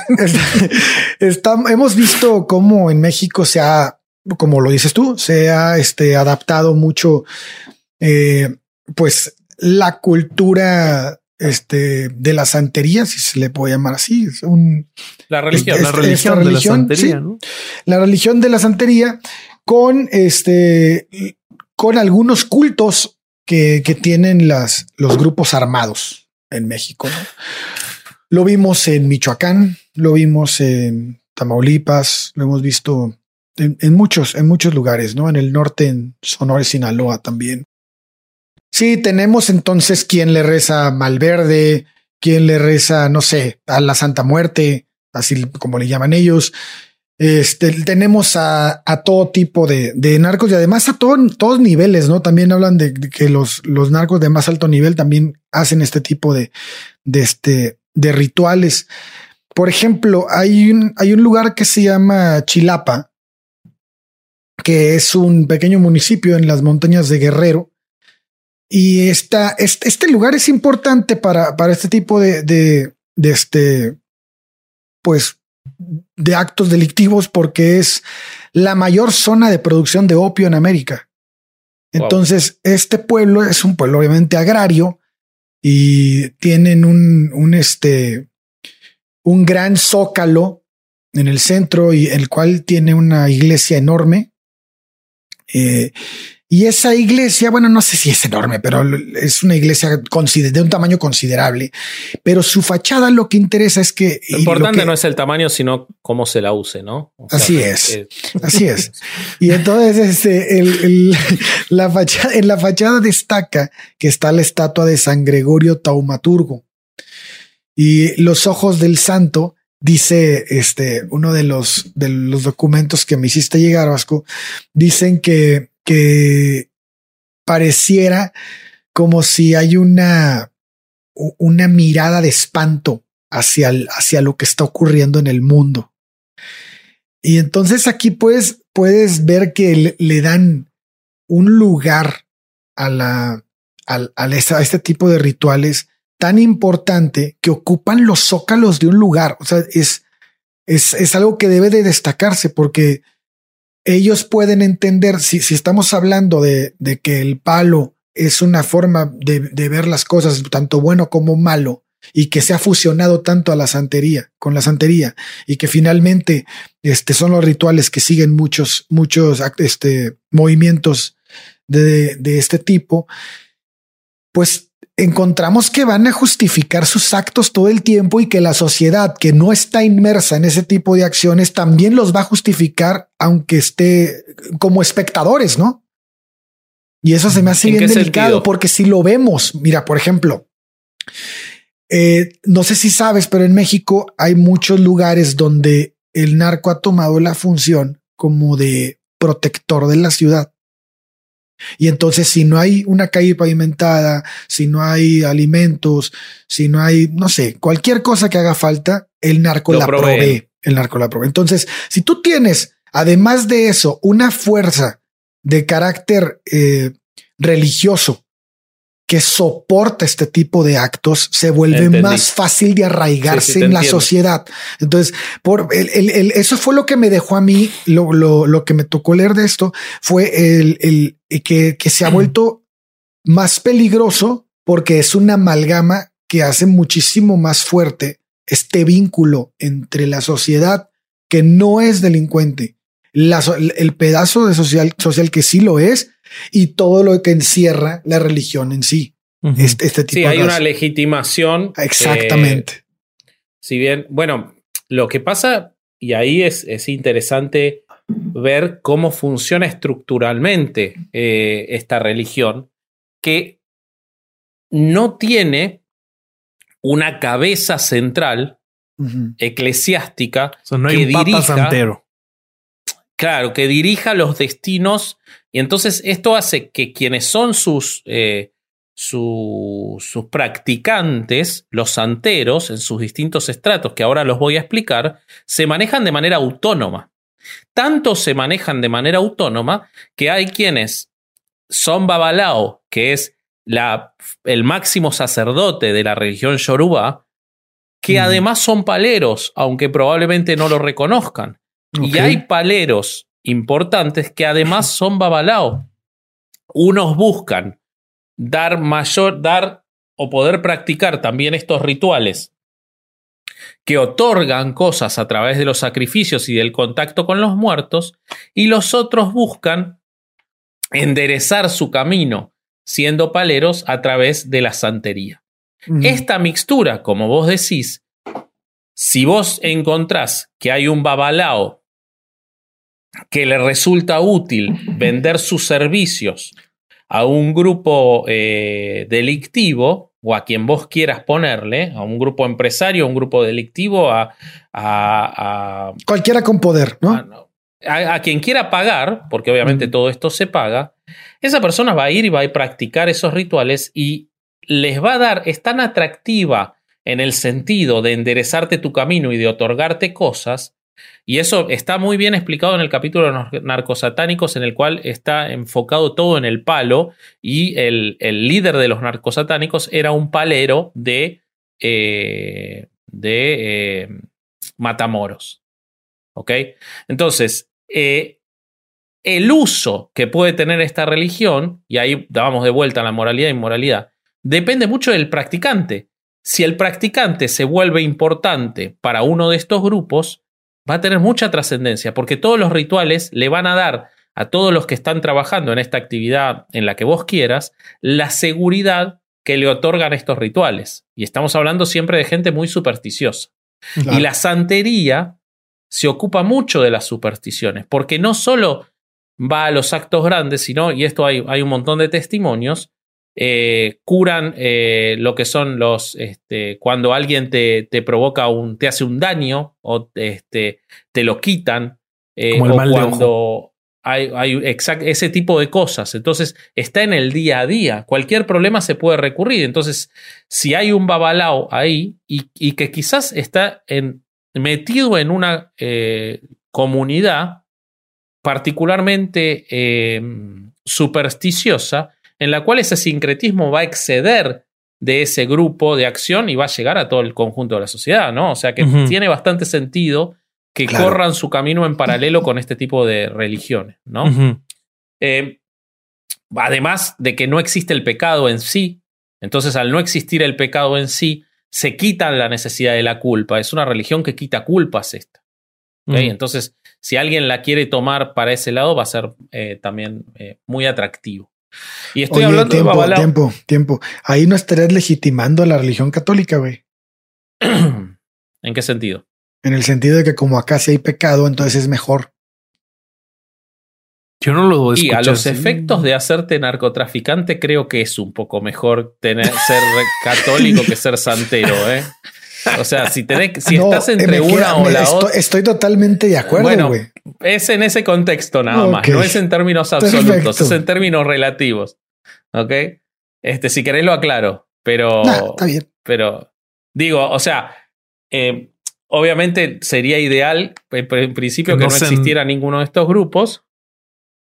estamos, hemos visto cómo en México se ha, como lo dices tú, se ha este, adaptado mucho, eh, pues la cultura este, de la santería, si se le puede llamar así, es un, la religión, la religión, de la santería, la religión de la santería con este, con algunos cultos que, tienen los grupos armados en México. Lo vimos en Michoacán, lo vimos en Tamaulipas, lo hemos visto en, muchos, en muchos lugares, ¿no? En el norte, en Sonora y Sinaloa también. Sí, tenemos entonces quien le reza Malverde, quien le reza, no sé, a la Santa Muerte, así como le llaman ellos, este, tenemos a, todo tipo de, narcos y además a todos niveles, ¿no? También hablan de, que los, los, narcos de más alto nivel también hacen este tipo de, de, este, de rituales. Por ejemplo, hay un, hay un lugar que se llama Chilapa, que es un pequeño municipio en las montañas de Guerrero. Y esta, este, este lugar es importante para, para este tipo de, de, de este, pues de actos delictivos porque es la mayor zona de producción de opio en América. Entonces, este pueblo es un pueblo obviamente agrario y tienen un, un, este, un gran zócalo en el centro y el cual tiene una iglesia enorme. Eh, Y esa iglesia, bueno, no sé si es enorme, pero es una iglesia de un tamaño considerable. Pero su fachada lo que interesa es que... Lo importante no es el tamaño, sino cómo se la use, ¿no? así es, así es. Y entonces este, la fachada, en la fachada destaca que está la estatua de San Gregorio Taumaturgo. Y los ojos del santo dice este uno de los de los documentos que me hiciste llegar Vasco dicen que que pareciera como si hay una, una mirada de espanto hacia, hacia lo que está ocurriendo en el mundo. Y entonces aquí puedes, puedes ver que le, dan un lugar a, la, este tipo de rituales tan importante que ocupan los zócalos de un lugar. O sea, es, es, es algo que debe de destacarse porque ellos pueden entender, si, si estamos hablando de, de, que el palo es una forma de, de, ver las cosas, tanto bueno como malo, y que se ha fusionado tanto a la santería, con la santería, y que finalmente este, son los rituales que siguen muchos, muchos este, movimientos de, de este tipo, pues encontramos que van a justificar sus actos todo el tiempo y que la sociedad que no está inmersa en ese tipo de acciones también los va a justificar aunque esté como espectadores, ¿no? Y eso se me hace bien delicado porque si lo vemos, mira, por ejemplo, eh, no sé si sabes, pero en México hay muchos lugares donde el narco ha tomado la función como de protector de la ciudad. Y entonces, si no hay una calle pavimentada, si no hay alimentos, si no hay, no sé, cualquier cosa que haga falta, el narco la provee. El narco la provee. Entonces, si tú tienes, además de eso, una fuerza de carácter eh, religioso que soporta este tipo de actos se vuelve más fácil de arraigarse en la sociedad. Entonces, por el, eso fue lo que me dejó a mí, lo, lo, lo que me tocó leer de esto fue el, el que, que se ha vuelto más peligroso porque es una amalgama que hace muchísimo más fuerte este vínculo entre la sociedad que no es delincuente, la, el pedazo de social, social que sí lo es y todo lo que encierra la religión en sí. este, este, tipo sí, hay una legitimación. Exactamente. Eh, si bien, bueno, lo que pasa, y ahí es, es interesante ver cómo funciona estructuralmente eh, esta religión, que no tiene una cabeza central eclesiástica que dirija, Claro, que dirija los destinos y entonces esto hace que quienes son sus, eh, sus practicantes, los santeros, en sus distintos estratos, que ahora los voy a explicar, se manejan de manera autónoma. Tanto se manejan de manera autónoma que hay quienes son Babalao, que es la, el máximo sacerdote de la religión Yoruba, que además son paleros, aunque probablemente no lo reconozcan. Y hay paleros importantes que además son babalao. Unos buscan dar mayor, dar o poder practicar también estos rituales que otorgan cosas a través de los sacrificios y del contacto con los muertos, y los otros buscan enderezar su camino siendo paleros a través de la santería. Esta mixtura, como vos decís, si vos encontrás que hay un babalao que le resulta útil vender sus servicios a un grupo eh, delictivo o a quien vos quieras ponerle, a un grupo empresario, a un grupo delictivo, a, a, cualquiera con poder, ¿no? A, quien quiera pagar, porque obviamente todo esto se paga, esa persona va a ir y va a practicar esos rituales y les va a dar, es tan atractiva en el sentido de enderezarte tu camino y de otorgarte cosas, y eso está muy bien explicado en el capítulo de los narcosatánicos, en el cual está enfocado todo en el palo, y el, líder de los narcosatánicos era un palero de, eh, de eh, Matamoros. ¿Ok? Entonces, eh, el uso que puede tener esta religión, y ahí vamos de vuelta a la moralidad e inmoralidad, depende mucho del practicante. Si el practicante se vuelve importante para uno de estos grupos, va a tener mucha trascendencia, porque todos los rituales le van a dar a todos los que están trabajando en esta actividad en la que vos quieras la seguridad que le otorgan estos rituales. Y estamos hablando siempre de gente muy supersticiosa. Y la santería se ocupa mucho de las supersticiones, porque no solo va a los actos grandes, sino, y esto hay, hay un montón de testimonios, eh, curan eh, lo que son los, este, cuando alguien te, te, provoca un, te hace un daño o este, te lo quitan, eh, o cuando hay, hay ese tipo de cosas. Entonces está en el día a día. Cualquier problema se puede recurrir. Entonces, si hay un babalao ahí y, y que quizás está en, metido en una comunidad particularmente supersticiosa, en la cual ese sincretismo va a exceder de ese grupo de acción y va a llegar a todo el conjunto de la sociedad, ¿no? O sea que tiene bastante sentido que corran su camino en paralelo con este tipo de religiones, ¿no? Eh, además de que no existe el pecado en sí, entonces al no existir el pecado en sí, se quitan la necesidad de la culpa. Es una religión que quita culpas esta. Entonces, si alguien la quiere tomar para ese lado, va a ser eh, también eh, muy atractivo. Y estoy hablando tiempo, de Tiempo, tiempo. Ahí no estarías legitimando a la religión católica, güey. ¿En qué sentido? En el sentido de que como acá sí hay pecado, entonces es mejor. Yo no lo Y a los efectos de hacerte narcotraficante, creo que es un poco mejor tener, ser católico que ser santero, ¿eh? O sea, si, tenés, si estás entre una o la otra. Estoy totalmente de acuerdo, bueno, Es en ese contexto nada más. No es en términos absolutos, es en términos relativos. ¿Ok? Este, si querés lo aclaro. Pero. está bien. Pero. Digo, o sea. Eh, obviamente sería ideal, en principio, que, no, existiera ninguno de estos grupos.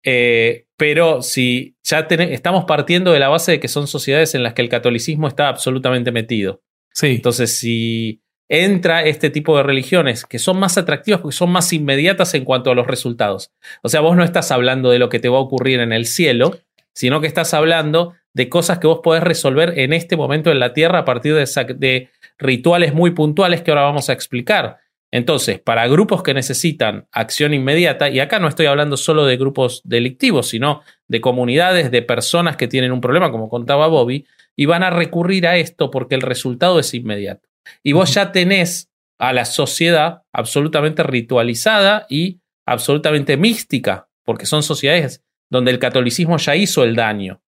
Eh, pero si ya estamos partiendo de la base de que son sociedades en las que el catolicismo está absolutamente metido. Entonces, si entra este tipo de religiones que son más atractivas porque son más inmediatas en cuanto a los resultados. O sea, vos no estás hablando de lo que te va a ocurrir en el cielo, sino que estás hablando de cosas que vos podés resolver en este momento en la tierra a partir de, de rituales muy puntuales que ahora vamos a explicar. Entonces, para grupos que necesitan acción inmediata, y acá no estoy hablando solo de grupos delictivos, sino de comunidades, de personas que tienen un problema, como contaba Bobby, y van a recurrir a esto porque el resultado es inmediato. Y vos ya tenés a la sociedad absolutamente ritualizada y absolutamente mística, porque son sociedades donde el catolicismo ya hizo el daño.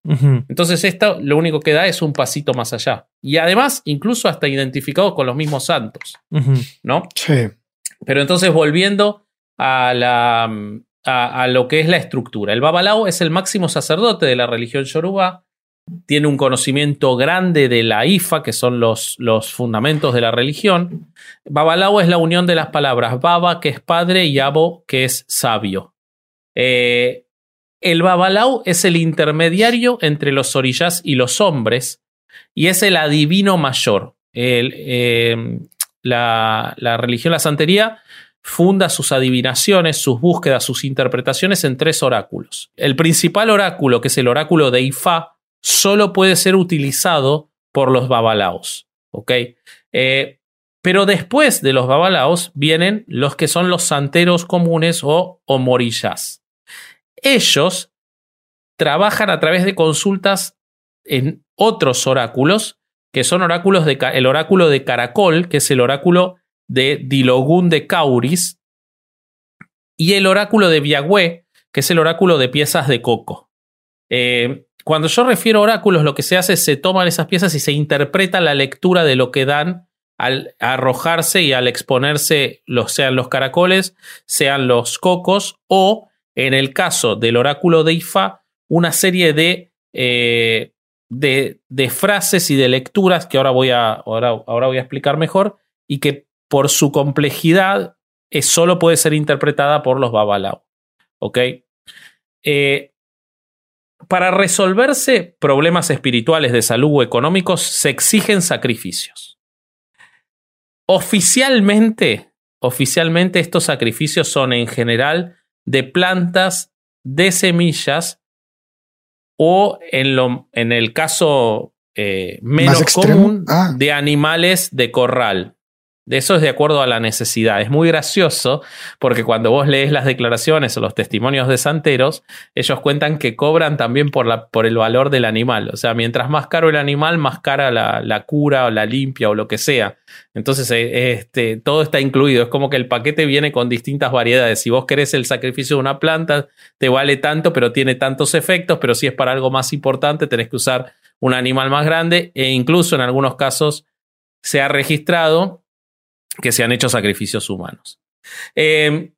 Entonces esto lo único que da es un pasito más allá. Y además, incluso hasta identificado con los mismos santos, ¿no? Sí. Pero entonces volviendo a, la, a, a, lo que es la estructura. El Babalao es el máximo sacerdote de la religión yoruba tiene un conocimiento grande de la IFA, que son los, los fundamentos de la religión. Babalao es la unión de las palabras Baba, que es padre, y Abo, que es sabio. Eh, el Babalao es el intermediario entre los orillas y los hombres, y es el adivino mayor. Eh, la, religión, la santería, funda sus adivinaciones, sus búsquedas, sus interpretaciones en tres oráculos. El principal oráculo, que es el oráculo de Ifá, solo puede ser utilizado por los babalaos. ¿ok? Eh, pero después de los babalaos vienen los que son los santeros comunes o, morillas. Ellos trabajan a través de consultas en otros oráculos, que son oráculos de el oráculo de Caracol, que es el oráculo de Dilogún de Cauris, y el oráculo de Viagüe, que es el oráculo de piezas de coco. Eh, cuando yo refiero a oráculos, lo que se hace es se toman esas piezas y se interpreta la lectura de lo que dan al arrojarse y al exponerse, los, sean los caracoles, sean los cocos, o en el caso del oráculo de Ifa, una serie de, eh, de, de, frases y de lecturas que ahora voy a, ahora, ahora voy a explicar mejor y que por su complejidad es, solo puede ser interpretada por los babalao. ¿Ok? Eh, para resolverse problemas espirituales de salud o económicos se exigen sacrificios. Oficialmente, oficialmente estos sacrificios son en general de plantas, de semillas o en, lo, en el caso eh, menos común ah. de animales de corral. Eso es de acuerdo a la necesidad. Es muy gracioso porque cuando vos lees las declaraciones o los testimonios de santeros, ellos cuentan que cobran también por, la, por el valor del animal. O sea, mientras más caro el animal, más cara la, cura o la limpia o lo que sea. Entonces, eh, este, todo está incluido. Es como que el paquete viene con distintas variedades. Si vos querés el sacrificio de una planta, te vale tanto, pero tiene tantos efectos. Pero si es para algo más importante, tenés que usar un animal más grande e incluso en algunos casos se ha registrado que se han hecho sacrificios humanos. Eh,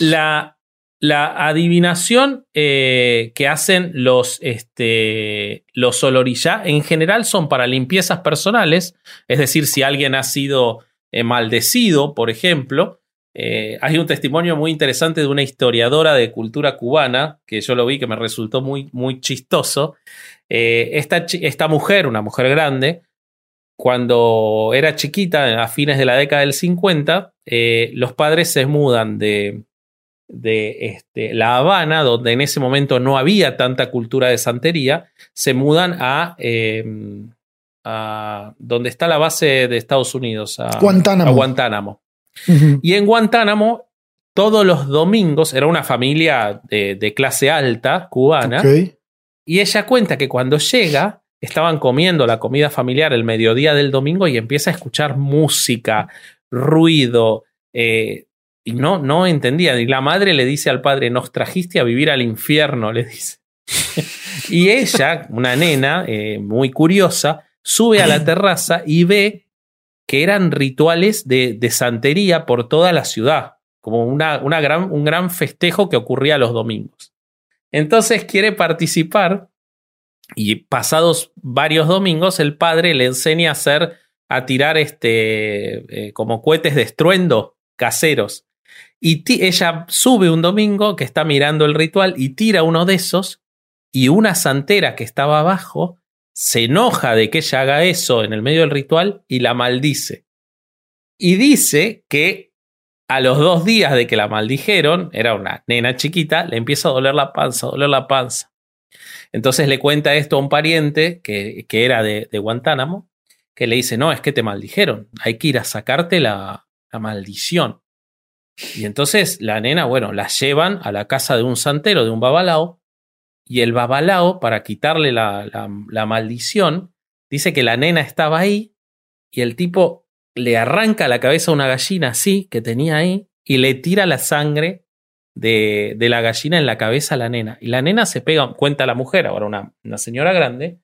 la, la, adivinación eh, que hacen los, este, los solorillá en general son para limpiezas personales, es decir, si alguien ha sido eh, maldecido, por ejemplo. hay un testimonio muy interesante de una historiadora de cultura cubana, que yo lo vi, que me resultó muy, muy chistoso. esta, esta mujer, una mujer grande, cuando era chiquita, a fines de la década del 50, eh, los padres se mudan de, de este, La Habana, donde en ese momento no había tanta cultura de santería, se mudan a, em, a donde está la base de Estados Unidos, a Guantánamo. Y en Guantánamo, todos los domingos, era una familia de, clase alta cubana, y ella cuenta que cuando llega, estaban comiendo la comida familiar el mediodía del domingo y empieza a escuchar música, ruido, eh, y no, no entendía. Y la madre le dice al padre, nos trajiste a vivir al infierno, le dice. y ella, una nena eh, muy curiosa, sube a la terraza y ve que eran rituales de, de santería por toda la ciudad, como una, una gran, un gran festejo que ocurría los domingos. Entonces quiere participar y pasados varios domingos, el padre le enseña a hacer, a tirar este, eh, como cohetes de estruendo caseros. Y ella sube un domingo que está mirando el ritual y tira uno de esos y una santera que estaba abajo se enoja de que ella haga eso en el medio del ritual y la maldice. Y dice que a los dos días de que la maldijeron, era una nena chiquita, le empieza a doler la panza, a doler la panza. Entonces le cuenta esto a un pariente que, que era de, Guantánamo, que le dice, no, es que te maldijeron, hay que ir a sacarte la, la maldición. Y entonces la nena, bueno, la llevan a la casa de un santero, de un babalao, y el babalao, para quitarle la, la, la, maldición, dice que la nena estaba ahí y el tipo le arranca la cabeza a una gallina así que tenía ahí y le tira la sangre de, la gallina en la cabeza a la nena. Y la nena se pega, cuenta la mujer, ahora una, una señora grande,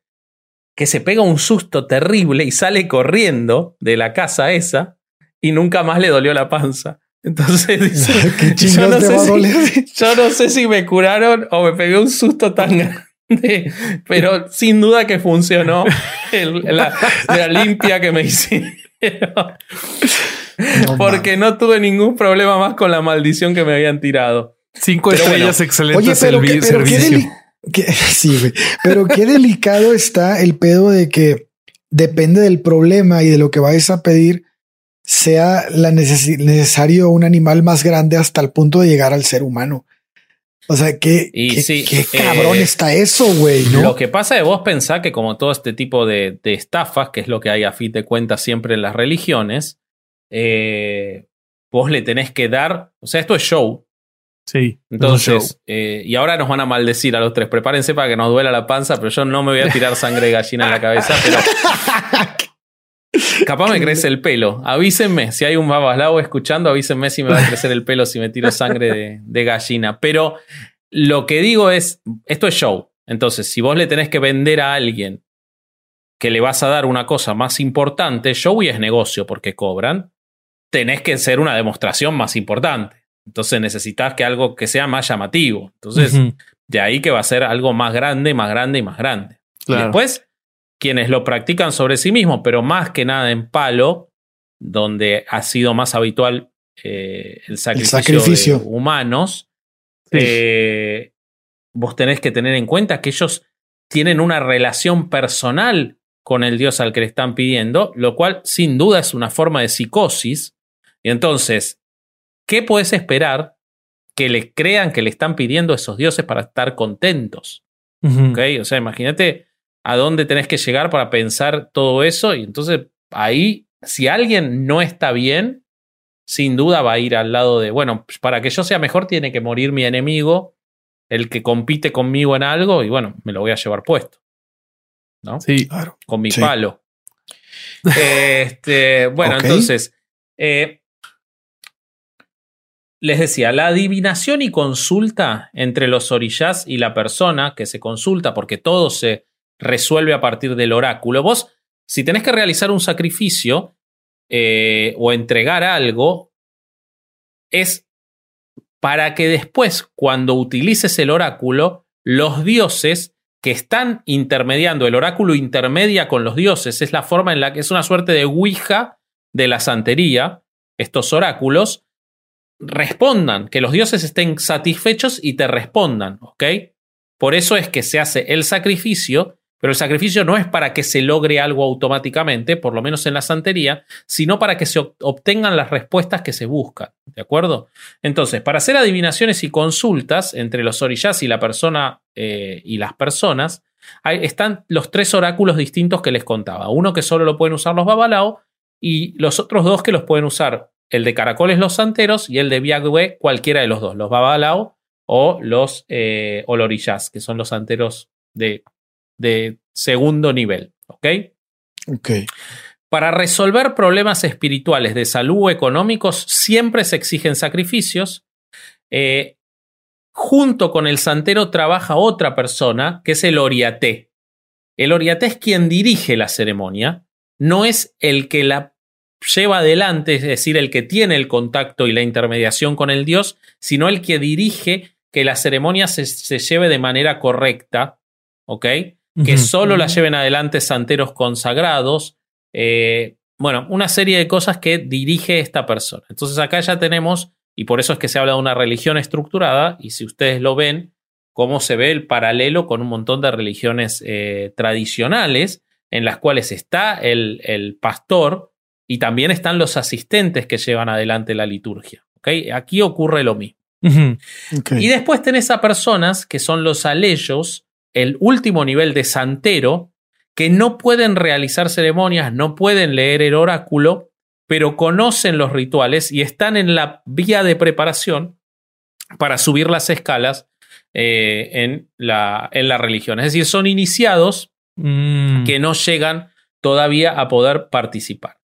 que se pega un susto terrible y sale corriendo de la casa esa y nunca más le dolió la panza. Entonces dice, yo, no sé si, yo no sé si me curaron o me pegué un susto tan grande, pero sin duda que funcionó la, la, limpia que me hicieron. Porque no tuve ningún problema más con la maldición que me habían tirado. Cinco estrellas excelentes el pero servicio. sí, pero qué delicado está el pedo de que depende del problema y de lo que vayas a pedir, sea la necesario un animal más grande hasta el punto de llegar al ser humano. O sea, qué, qué, cabrón eh, está eso, güey. Lo que pasa es vos pensás que como todo este tipo de, de, estafas, que es lo que hay a fin de cuentas siempre en las religiones, eh, vos le tenés que dar, o sea, esto es show. Sí. Entonces, eh, y ahora nos van a maldecir a los tres. Prepárense para que nos duela la panza, pero yo no me voy a tirar sangre de gallina en la cabeza, pero. Capaz me crece el pelo. Avísenme. Si hay un babaslao escuchando, avísenme si me va a crecer el pelo si me tiro sangre de, de gallina. Pero lo que digo es: esto es show. Entonces, si vos le tenés que vender a alguien que le vas a dar una cosa más importante, show y es negocio porque cobran tenés que ser una demostración más importante. Entonces necesitas que algo que sea más llamativo. Entonces, de ahí que va a ser algo más grande, más grande y más grande. después, quienes lo practican sobre sí mismos, pero más que nada en palo, donde ha sido más habitual eh, el, sacrificio de humanos, eh, vos tenés que tener en cuenta que ellos tienen una relación personal con el dios al que le están pidiendo, lo cual sin duda es una forma de psicosis. Y entonces, ¿qué puedes esperar que le crean que le están pidiendo a esos dioses para estar contentos? O sea, imagínate a dónde tenés que llegar para pensar todo eso y entonces ahí si alguien no está bien, sin duda va a ir al lado de, bueno, para que yo sea mejor tiene que morir mi enemigo, el que compite conmigo en algo, y bueno, me lo voy a llevar puesto. ¿No? Sí, claro. Con mi palo. este, bueno, entonces, eh, les decía, la adivinación y consulta entre los orillas y la persona que se consulta, porque todo se resuelve a partir del oráculo. Vos, si tenés que realizar un sacrificio, eh, o entregar algo es para que después, cuando utilices el oráculo, los dioses que están intermediando, el oráculo intermedia con los dioses, es la forma en la que es una suerte de Ouija de la santería, estos oráculos, respondan, que los dioses estén satisfechos y te respondan, ¿ok? Por eso es que se hace el sacrificio pero el sacrificio no es para que se logre algo automáticamente, por lo menos en la santería, sino para que se obtengan las respuestas que se buscan. ¿De acuerdo? Entonces, para hacer adivinaciones y consultas entre los orillas y la persona eh, y las personas, están los tres oráculos distintos que les contaba. Uno que solo lo pueden usar los babalao y los otros dos que los pueden usar el de caracoles los santeros y el de Biagwe, cualquiera de los dos, los babalao o los eh, que son los santeros de de segundo nivel. ¿Ok? Ok. Para resolver problemas espirituales de salud o económicos siempre se exigen sacrificios. Eh, junto con el santero trabaja otra persona que es el oriaté. El oriaté es quien dirige la ceremonia, no es el que la lleva adelante, es decir, el que tiene el contacto y la intermediación con el dios, sino el que dirige que la ceremonia se, se lleve de manera correcta, ¿ok? Que solo la lleven adelante santeros consagrados. Eh, bueno, una serie de cosas que dirige esta persona. Entonces acá ya tenemos, y por eso es que se habla de una religión estructurada, y si ustedes lo ven, cómo se ve el paralelo con un montón de religiones eh, tradicionales, en las cuales está el, el, pastor y también están los asistentes que llevan adelante la liturgia. ¿okay? Aquí ocurre lo mismo. Y después tenés a personas que son los aleyos, el último nivel de santero, que no pueden realizar ceremonias, no pueden leer el oráculo, pero conocen los rituales y están en la vía de preparación para subir las escalas eh, en, la, en, la, religión. Es decir, son iniciados mm. que no llegan todavía a poder participar.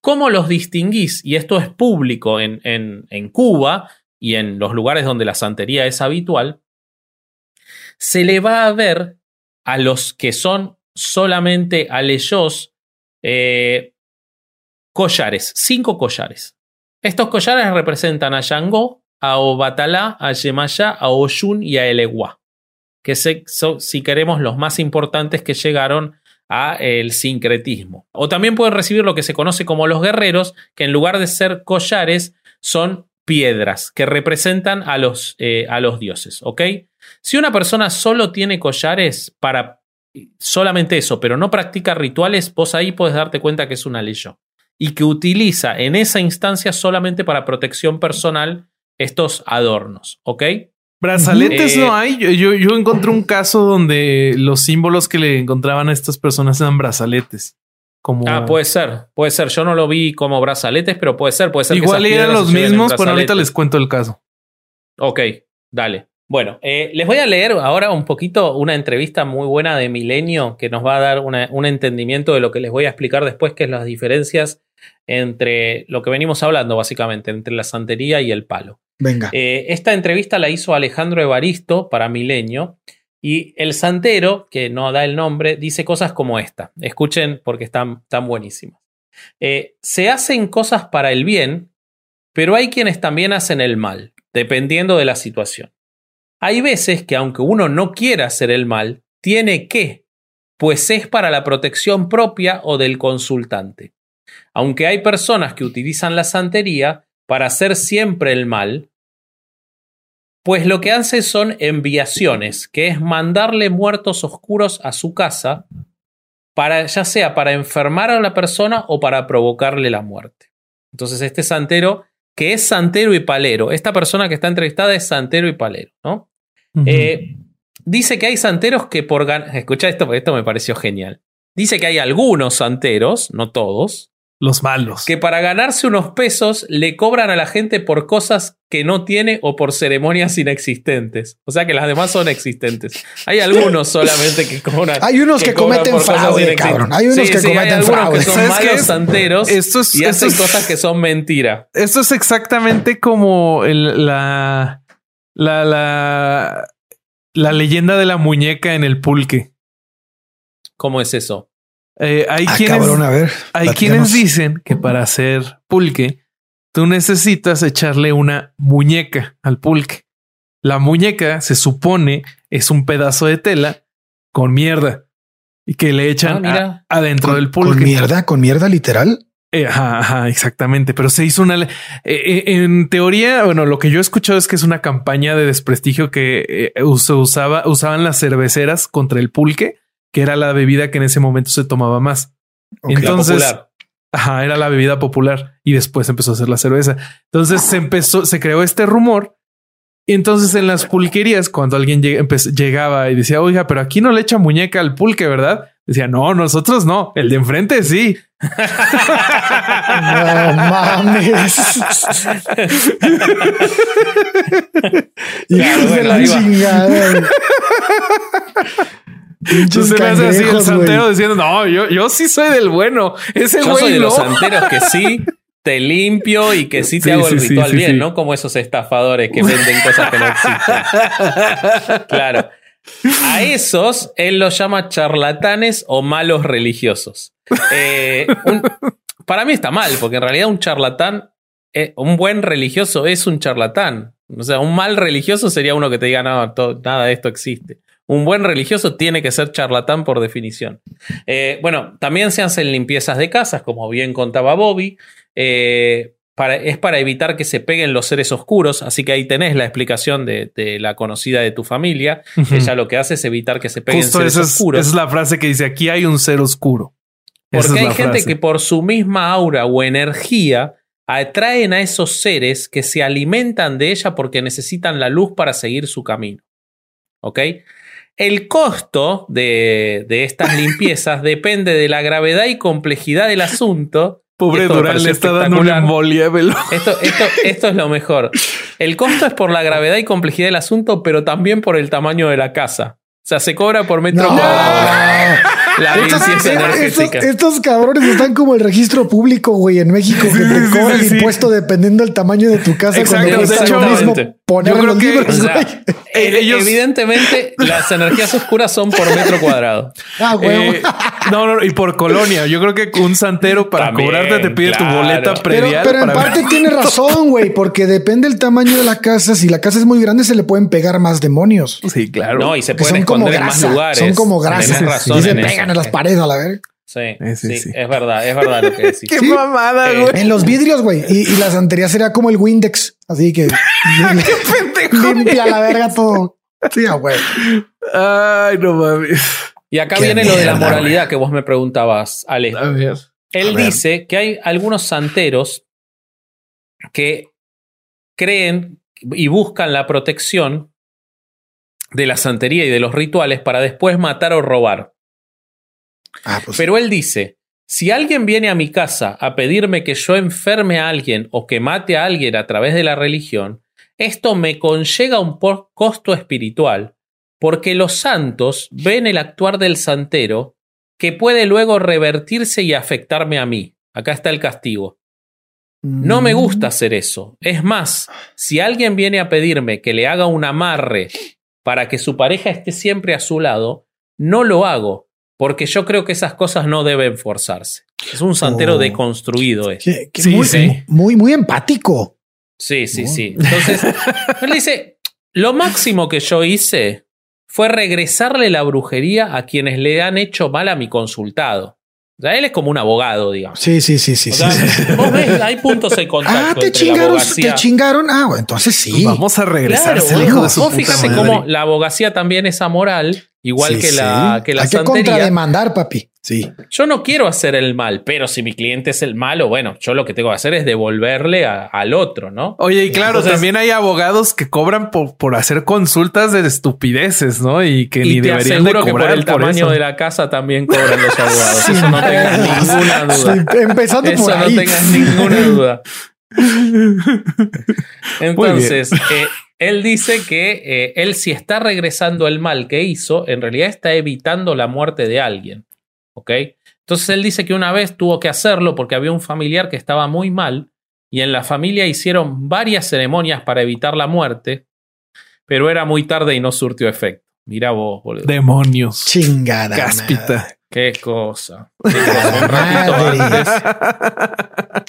¿Cómo los distinguís? Y esto es público en, en, en Cuba y en los lugares donde la santería es habitual se le va a ver a los que son solamente aleyos eh, collares, cinco collares. Estos collares representan a Yango, a Obatalá, a Yemaya, a Oyun y a Elegua, que son, si queremos, los más importantes que llegaron a el sincretismo. O también pueden recibir lo que se conoce como los guerreros, que en lugar de ser collares, son piedras que representan a los, eh, a los dioses, ¿ok? Si una persona solo tiene collares para solamente eso, pero no practica rituales, vos ahí puedes darte cuenta que es una leyo y que utiliza en esa instancia solamente para protección personal estos adornos, ¿ok? Brazaletes no eh, hay. Yo, yo, encontré un caso donde los símbolos que le encontraban a estas personas eran brazaletes. Como... Ah, puede ser, puede ser. Yo no lo vi como brazaletes, pero puede ser, puede ser. Igual eran los mismos, pero ahorita les cuento el caso. Ok, dale. Bueno, eh, les voy a leer ahora un poquito una entrevista muy buena de Milenio que nos va a dar un entendimiento de lo que les voy a explicar después, que es las diferencias entre lo que venimos hablando, básicamente, entre la santería y el palo. Venga. Eh, esta entrevista la hizo Alejandro Evaristo para Milenio y el santero, que no da el nombre, dice cosas como esta. Escuchen porque están, tan buenísimas. Eh, se hacen cosas para el bien, pero hay quienes también hacen el mal, dependiendo de la situación. Hay veces que aunque uno no quiera hacer el mal, tiene que, pues es para la protección propia o del consultante. Aunque hay personas que utilizan la santería para hacer siempre el mal, pues lo que hacen son enviaciones, que es mandarle muertos oscuros a su casa, para, ya sea para enfermar a la persona o para provocarle la muerte. Entonces este santero, que es santero y palero, esta persona que está entrevistada es santero y palero, ¿no? Eh, dice que hay santeros que por ganar. Escucha esto, esto me pareció genial. Dice que hay algunos santeros, no todos. Los malos. Que para ganarse unos pesos le cobran a la gente por cosas que no tiene o por ceremonias inexistentes. O sea que las demás son existentes. Hay algunos solamente que cobran. Hay unos que, cometen fraude, cabrón. Hay unos que cometen fraude. Que son malos santeros esto es, y hacen cosas que son mentira. Esto es exactamente como la, la, la, la leyenda de la muñeca en el pulque. ¿Cómo es eso? Eh, hay ah, quienes, hay quienes dicen que para hacer pulque, tú necesitas echarle una muñeca al pulque. La muñeca se supone es un pedazo de tela con mierda y que le echan ah, adentro del pulque. ¿Con mierda? ¿Con mierda literal? Eh, ajá, exactamente. Pero se hizo una. Eh, en teoría, bueno, lo que yo he escuchado es que es una campaña de desprestigio que se usaba, usaban las cerveceras contra el pulque que era la bebida que en ese momento se tomaba más. Entonces, ajá, era la bebida popular y después empezó a hacer la cerveza. Entonces se empezó, se creó este rumor. Y entonces en las pulquerías, cuando alguien llegaba y decía, oiga, pero aquí no le echa muñeca al pulque, ¿verdad? Decía, no, nosotros no, el de enfrente sí. no mames. Hijos de la chingada. Entonces me hace así el santero diciendo, no, yo, yo sí soy del bueno. Ese yo soy de los santeros que sí te limpio y que sí te hago el ritual bien, ¿no? Como esos estafadores que venden cosas que no existen. claro. A esos él los llama charlatanes o malos religiosos. Eh, para mí está mal, porque en realidad un charlatán, eh, un buen religioso es un charlatán. O sea, un mal religioso sería uno que te diga, no, nada de esto existe. Un buen religioso tiene que ser charlatán por definición. Eh, bueno, también se hacen limpiezas de casas, como bien contaba Bobby. Eh, es para evitar que se peguen los seres oscuros, así que ahí tenés la explicación de, la conocida de tu familia. Ella lo que hace es evitar que se peguen seres oscuros. Esa es la frase que dice, aquí hay un ser oscuro. Porque hay gente que por su misma aura o energía atraen a esos seres que se alimentan de ella porque necesitan la luz para seguir su camino. ¿Ok? El costo de, estas limpiezas depende de la gravedad y complejidad del asunto. Pobre Durán le está dando una embolia. Esto, esto, esto es lo mejor. El costo es por la gravedad y complejidad del asunto, pero también por el tamaño de la casa. O sea, se cobra por metro cuadrado. La estos, energética. Estos, cabrones están como el registro público, güey, en México, que te cobran el impuesto dependiendo del tamaño de tu casa. Exacto, cuando de hecho, mismo poner los libros, eh, Evidentemente, las energías oscuras son por metro cuadrado. Ah, güey. Eh, no, no, y por colonia. Yo creo que un santero para cobrarte te pide tu boleta predial. Pero, pero en parte tiene razón, güey, porque depende del tamaño de la casa. Si la casa es muy grande, se le pueden pegar más demonios. Sí, claro. No, y se pueden más lugares. Son como grasas. y se pegan en las paredes a la verga. Sí, sí, sí, es verdad, es verdad lo que decís. Qué mamada, eh, güey. En los vidrios, güey. Y, la santería sería como el Windex. Así que limpia la verga todo. Sí, güey. Ay, no mames. Y acá viene lo de la moralidad que vos me preguntabas, Ale. Él dice que hay algunos santeros que creen y buscan la protección de la santería y de los rituales para después matar o robar. Ah, pues Pero él dice, si alguien viene a mi casa a pedirme que yo enferme a alguien o que mate a alguien a través de la religión, esto me conllega un costo espiritual, porque los santos ven el actuar del santero que puede luego revertirse y afectarme a mí. Acá está el castigo. No me gusta mm. hacer eso. Es más, si alguien viene a pedirme que le haga un amarre para que su pareja esté siempre a su lado, no lo hago, porque yo creo que esas cosas no deben forzarse. Es un santero oh. deconstruido. sí, muy, sí. muy, muy empático. Sí, sí, sí. Entonces, él dice, lo máximo que yo hice fue regresarle la brujería a quienes le han hecho mal a mi consultado. O sea, él es como un abogado, digamos. Sí, sí, sí, sí. sí, Vos ves, hay puntos de contacto. Ah, te chingaron, te chingaron. Ah, bueno, entonces sí. Vamos a regresar. Claro, vos, vos fíjate cómo la abogacía también es amoral, igual que la, que la Hay que contrademandar, papi. Sí. Yo no quiero hacer el mal, pero si mi cliente es el malo, bueno, yo lo que tengo que hacer es devolverle al otro, ¿no? Oye, y claro, también hay abogados que cobran por, por, hacer consultas de estupideces, ¿no? Y que ni deberían de cobrar que por el tamaño de la casa también cobran los abogados. Eso no tengas ninguna duda. empezando Eso por no tengas ninguna duda. Entonces, eh, él dice que eh, él si está regresando el mal que hizo, en realidad está evitando la muerte de alguien. ¿Ok? Entonces él dice que una vez tuvo que hacerlo porque había un familiar que estaba muy mal y en la familia hicieron varias ceremonias para evitar la muerte, pero era muy tarde y no surtió efecto. Mira vos, boludo. Demonios. Chingada. Cáspita. Qué cosa. Un ratito antes.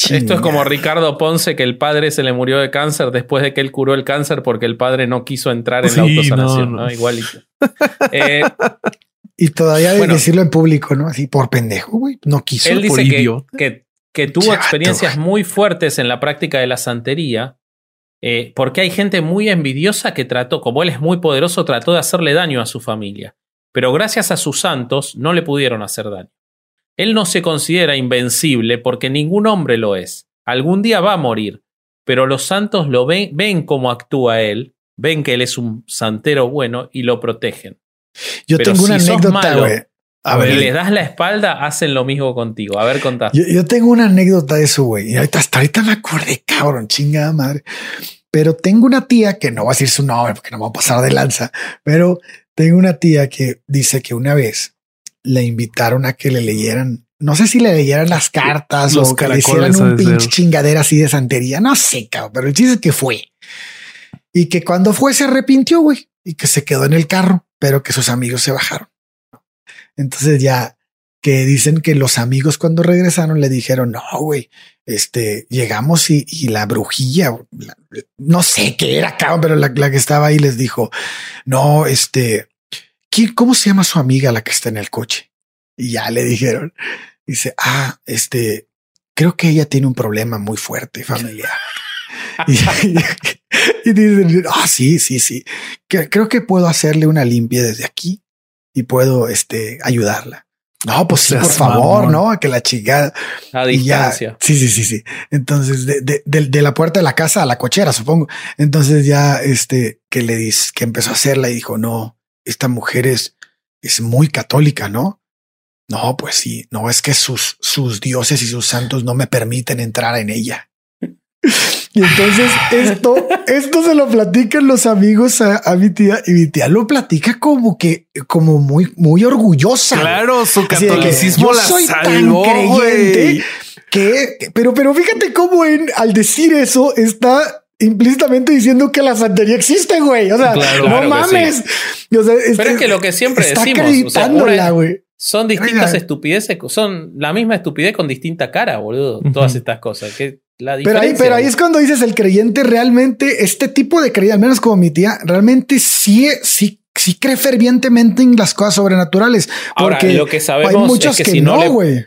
Esto es como Ricardo Ponce, que el padre se le murió de cáncer después de que él curó el cáncer porque el padre no quiso entrar en la autosanación, ¿no? Igualito. Eh, y todavía de decirlo en público, ¿no? Así por pendejo, güey. No quiso. Él dice que, que, tuvo experiencias muy fuertes en la práctica de la santería, eh, porque hay gente muy envidiosa que trató, como él es muy poderoso, trató de hacerle daño a su familia. Pero gracias a sus santos no le pudieron hacer daño. Él no se considera invencible porque ningún hombre lo es. Algún día va a morir, pero los santos lo ven, ven cómo actúa él, ven que él es un santero bueno y lo protegen. Yo tengo una anécdota, güey. A ver, le das la espalda, hacen lo mismo contigo. A ver, contá. Yo, tengo una anécdota de eso, güey. Y ahorita, hasta ahorita me acordé, cabrón, chingada madre. Pero tengo una tía que no va a decir su nombre porque no va a pasar de lanza, pero tengo una tía que dice que una vez le invitaron a que le leyeran, no sé si le leyeran las cartas o que le hicieran un pinche chingadera así de santería. No sé, cabrón, pero el chiste es que fue. Y que cuando fue se arrepintió, güey, y que se quedó en el carro pero que sus amigos se bajaron. Entonces ya que dicen que los amigos cuando regresaron le dijeron, no, güey, este, llegamos y, la brujilla, no sé qué era, cabrón, pero la, que estaba ahí les dijo, no, este, ¿quién, ¿cómo se llama su amiga la que está en el coche? Y ya le dijeron, dice, ah, este, creo que ella tiene un problema muy fuerte familiar. y, dicen, ah, sí, sí, sí. creo que puedo hacerle una limpia desde aquí y puedo este, ayudarla. No, pues sí, por favor, no, que la chingada. A distancia. sí, sí, sí, sí. Entonces, de, de, de, la puerta de la casa a la cochera, supongo. Entonces ya, este, que le dice, que empezó a hacerla y dijo, no, esta mujer es, es muy católica, ¿no? No, pues sí, no es que sus, sus dioses y sus santos no me permiten entrar en ella. Y entonces esto, esto se lo platican los amigos a, mi tía y mi tía lo platica como que, como muy, muy orgullosa. Claro, su catolicismo la soy tan creyente que, pero, pero fíjate cómo en, al decir eso está implícitamente diciendo que la santería existe, güey. O sea, no mames. pero es que lo que siempre decimos, son distintas estupideces, son la misma estupidez con distinta cara, boludo. Todas estas cosas. Que pero ahí, pero ahí es cuando dices el creyente realmente, este tipo de creyente, al menos como mi tía, realmente sí, sí, sí cree fervientemente en las cosas sobrenaturales. Porque lo que sabemos hay muchos que, si no, güey.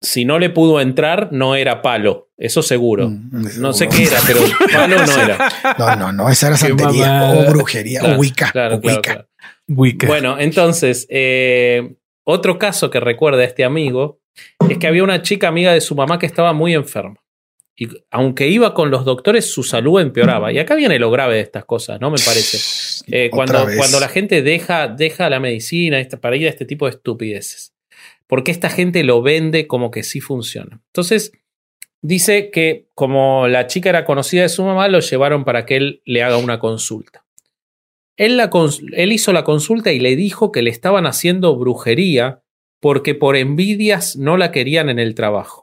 Si no le pudo entrar, no era palo. Eso seguro. Mm, no sé qué era, pero palo no era. No, no, no. Esa era santería o brujería o wicca. wicca. Bueno, entonces, eh, otro caso que recuerda a este amigo es que había una chica amiga de su mamá que estaba muy enferma. Y aunque iba con los doctores, su salud empeoraba. Y acá viene lo grave de estas cosas, ¿no? Me parece. Eh, cuando, cuando la gente deja, deja la medicina para ir a este tipo de estupideces. Porque esta gente lo vende como que sí funciona. Entonces, dice que como la chica era conocida de su mamá, lo llevaron para que él le haga una consulta. Él, la, él hizo la consulta y le dijo que le estaban haciendo brujería porque por envidias no la querían en el trabajo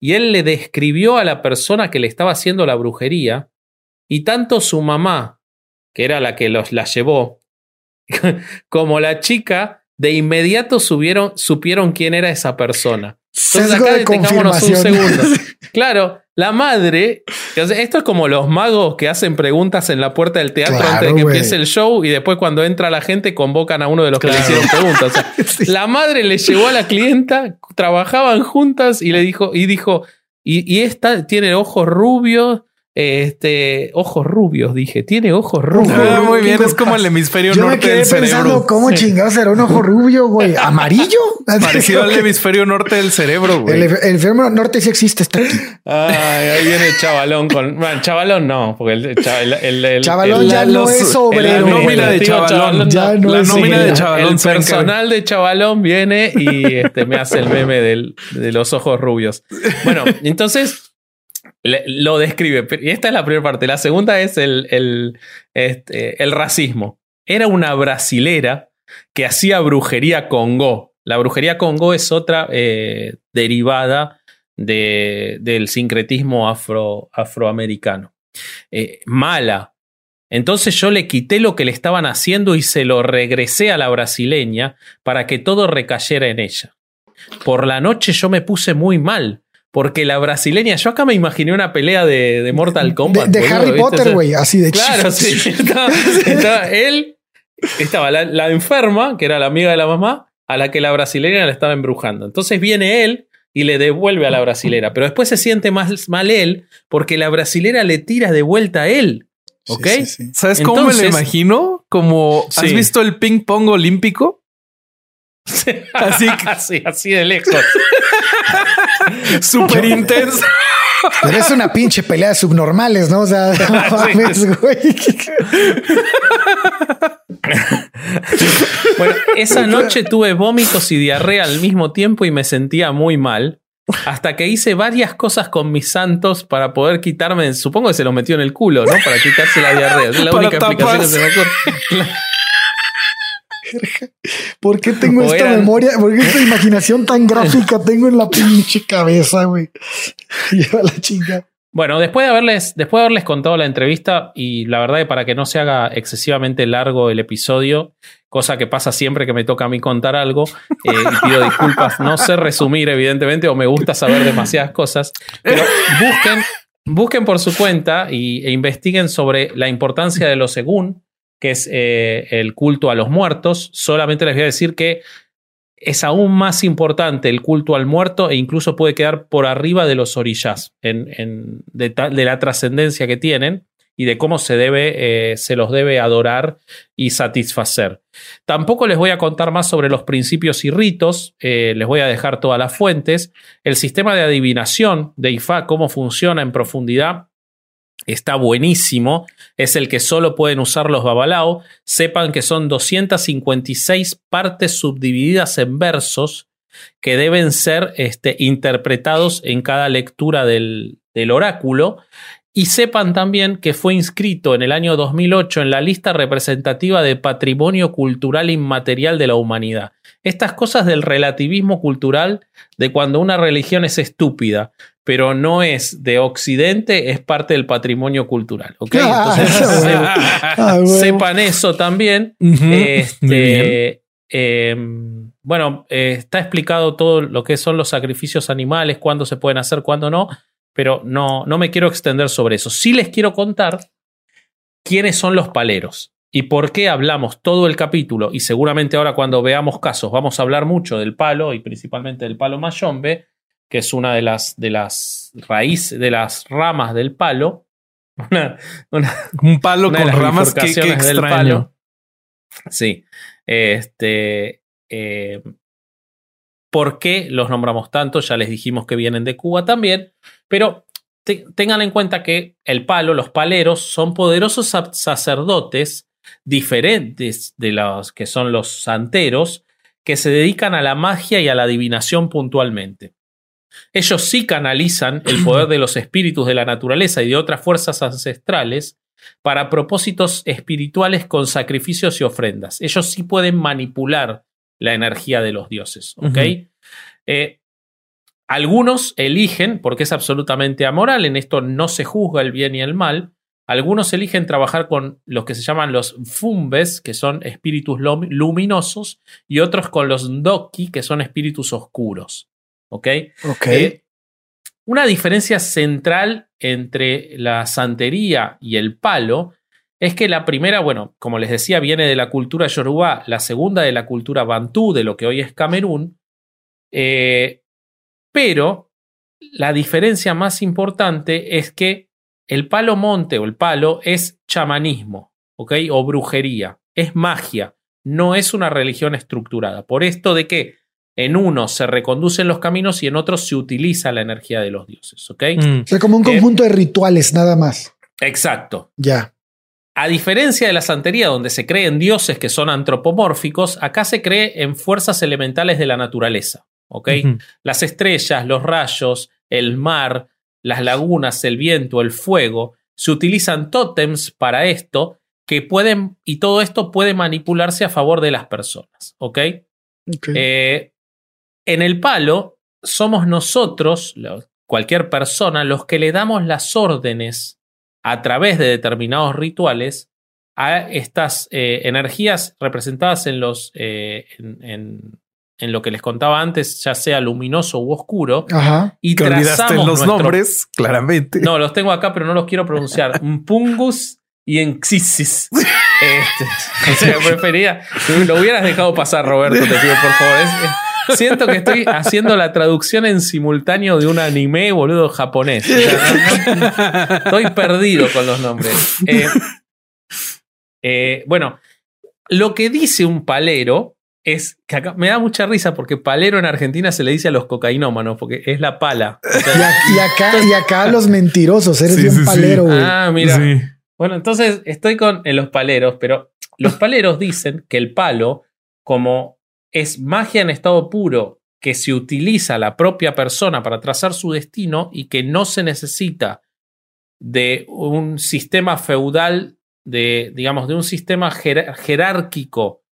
y él le describió a la persona que le estaba haciendo la brujería, y tanto su mamá, que era la que los, la llevó, como la chica, de inmediato subieron, supieron quién era esa persona. Entonces acá detengámonos un segundo. Claro, la madre, esto es como los magos que hacen preguntas en la puerta del teatro antes de que empiece el show y después cuando entra la gente convocan a uno de los que le hicieron preguntas. La madre le llevó a la clienta, trabajaban juntas y le dijo, y dijo, y, esta tiene ojos rubios, Este, ojos rubios, dije. Tiene ojos rubios. Ah, muy bien, es como el hemisferio Yo norte me quedé del pensando, cerebro. ¿cómo chingados será un ojo rubio, güey? ¿Amarillo? Parecido al hemisferio norte del cerebro, güey. El, el hemisferio norte sí existe, está aquí. Ay, ahí viene el chavalón con. Bueno, chavalón no, porque el, el, el- el- Chavalón el- ya la- no los- es la obrero. nómina de chavalón. Ya no la nómina de chavalón. El personal de chavalón viene y este, me hace el meme del- de los ojos rubios. Bueno, entonces lo describe. Y esta es la primera parte. La segunda es el, el, este, el racismo. Era una brasilera que hacía brujería Congo. La brujería Congo es otra eh, derivada de- del sincretismo afro, afroamericano. Eh, mala. Entonces yo le quité lo que le estaban haciendo y se lo regresé a la brasileña para que todo recayera en ella. Por la noche yo me puse muy mal. Porque la brasileña, yo acá me imaginé una pelea de, de Mortal Kombat. De, de boludo, Harry ¿viste? O Potter, sea, güey, así de Claro, sí. Estaba, estaba él, estaba la, la enferma, que era la amiga de la mamá, a la que la brasileña la estaba embrujando. Entonces viene él y le devuelve a la brasilera. Pero después se siente más mal él porque la brasilera le tira de vuelta a él. ¿Ok? sí, sí. ¿Sabes cómo me lo imagino? Como, ¿has Sí. visto el ping pong olímpico? Así que- así, así de lejos. Súper intenso. Pero es una pinche pelea de subnormales, ¿no? O sea, no mames, güey. Bueno, esa noche tuve vómitos y diarrea al mismo tiempo y me sentía muy mal. Hasta que hice varias cosas con mis santos para poder quitarme, supongo que se los metió en el culo, ¿no? Para quitarse la diarrea. Es la Para única explicación que se me ocurre. ¿Por qué tengo O esta eran- memoria? ¿Por qué esta imaginación tan gráfica tengo en la pinche cabeza, güey? Lleva la chinga. Bueno, después de haberles, después de haberles contado la entrevista, y la verdad que para que no se haga excesivamente largo el episodio, cosa que pasa siempre que me toca a mí contar algo, eh, y pido disculpas, no sé resumir, evidentemente, o me gusta saber demasiadas cosas, pero busquen, busquen por su cuenta y, e investiguen sobre la importancia de lo según, que es eh, el culto a los muertos. Solamente les voy a decir que es aún más importante el culto al muerto e incluso puede quedar por arriba de los orillas en, de la trascendencia que tienen y de cómo se, debe, eh, se los debe adorar y satisfacer. Tampoco les voy a contar más sobre los principios y ritos, eh, les voy a dejar todas las fuentes. El sistema de adivinación de IFA, cómo funciona en profundidad, está buenísimo. Es el que solo pueden usar los babalao. Sepan que son 256 partes subdivididas en versos que deben ser este, interpretados en cada lectura del, del oráculo. Y sepan también que fue inscrito en el año 2008 en la lista representativa de Patrimonio Cultural Inmaterial de la Humanidad. Estas cosas del relativismo cultural, de cuando una religión es estúpida, pero no es de Occidente, es parte del patrimonio cultural. ¿ok? Ah, Entonces, Ah, güey. sepan eso también. Este, eh, bueno, eh, está explicado todo lo que son los sacrificios animales, cuándo se pueden hacer, cuándo no, pero no, no me quiero extender sobre eso. Sí les quiero contar quiénes son los paleros y por qué hablamos todo el capítulo y seguramente ahora cuando veamos casos vamos a hablar mucho del palo y principalmente del palo mayombe, que es una de las, de las raíces, de las ramas del palo. Una, una- Un palo con ramas que, del extraño. palo. Sí. Este. eh, ¿Por qué los nombramos tanto? Ya les dijimos que vienen de Cuba también. Pero te- tengan en cuenta que el palo, los paleros, son poderosos sa- sacerdotes diferentes de los que son los santeros, que se dedican a la magia y a la adivinación puntualmente. Ellos sí canalizan el poder de los espíritus de la naturaleza y de otras fuerzas ancestrales para propósitos espirituales con sacrificios y ofrendas. Ellos sí pueden manipular la energía de los dioses. Eh, algunos eligen, porque es absolutamente amoral, en esto no se juzga el bien y el mal, algunos eligen trabajar con los que se llaman los fumbes, que son espíritus lum- luminosos, y otros con los ndoki, que son espíritus oscuros. Eh, una diferencia central entre la santería y el palo es que la primera, bueno, como les decía, viene de la cultura yoruba, la segunda de la cultura bantú, de lo que hoy es Camerún, eh, pero la diferencia más importante es que el palo monte o el palo es chamanismo, ¿ok? O brujería, es magia, no es una religión estructurada. Por esto de que en uno se reconducen los caminos y en otros se utiliza la energía de los dioses, ¿ok? Mm. O sea, como un eh, conjunto de rituales, nada más. Exacto. Ya. A diferencia de la santería, donde se cree en dioses que son antropomórficos, acá se cree en fuerzas elementales de la naturaleza. ¿ok? Las estrellas, los rayos, el mar, las lagunas, el viento, el fuego, se utilizan tótems para esto que pueden, y todo esto puede manipularse a favor de las personas, ¿ok? Eh, en el palo somos nosotros, cualquier persona, los que le damos las órdenes a través de determinados rituales a estas eh, energías representadas en los eh, en, en lo que les contaba antes, ya sea luminoso u oscuro. Ajá. Y que los nombres, claramente. No, los tengo acá, pero no los quiero pronunciar. Pungus y Enxisis. Este, o sea, prefería. Lo hubieras dejado pasar, Roberto, te pido, por favor. Siento que estoy haciendo la traducción en simultáneo de un anime, boludo, japonés. estoy perdido con los nombres. Eh, eh, bueno, lo que dice un palero es que acá me da mucha risa porque palero en Argentina se le dice a los cocainómanos porque es la pala. y, acá, y acá los mentirosos, eres bien palero, güey. Ah, mira. Bueno, entonces estoy con los paleros, pero los paleros dicen que el palo, como es magia en estado puro, que se utiliza la propia persona para trazar su destino y que no se necesita de un sistema feudal, de, digamos, de un sistema jerárquico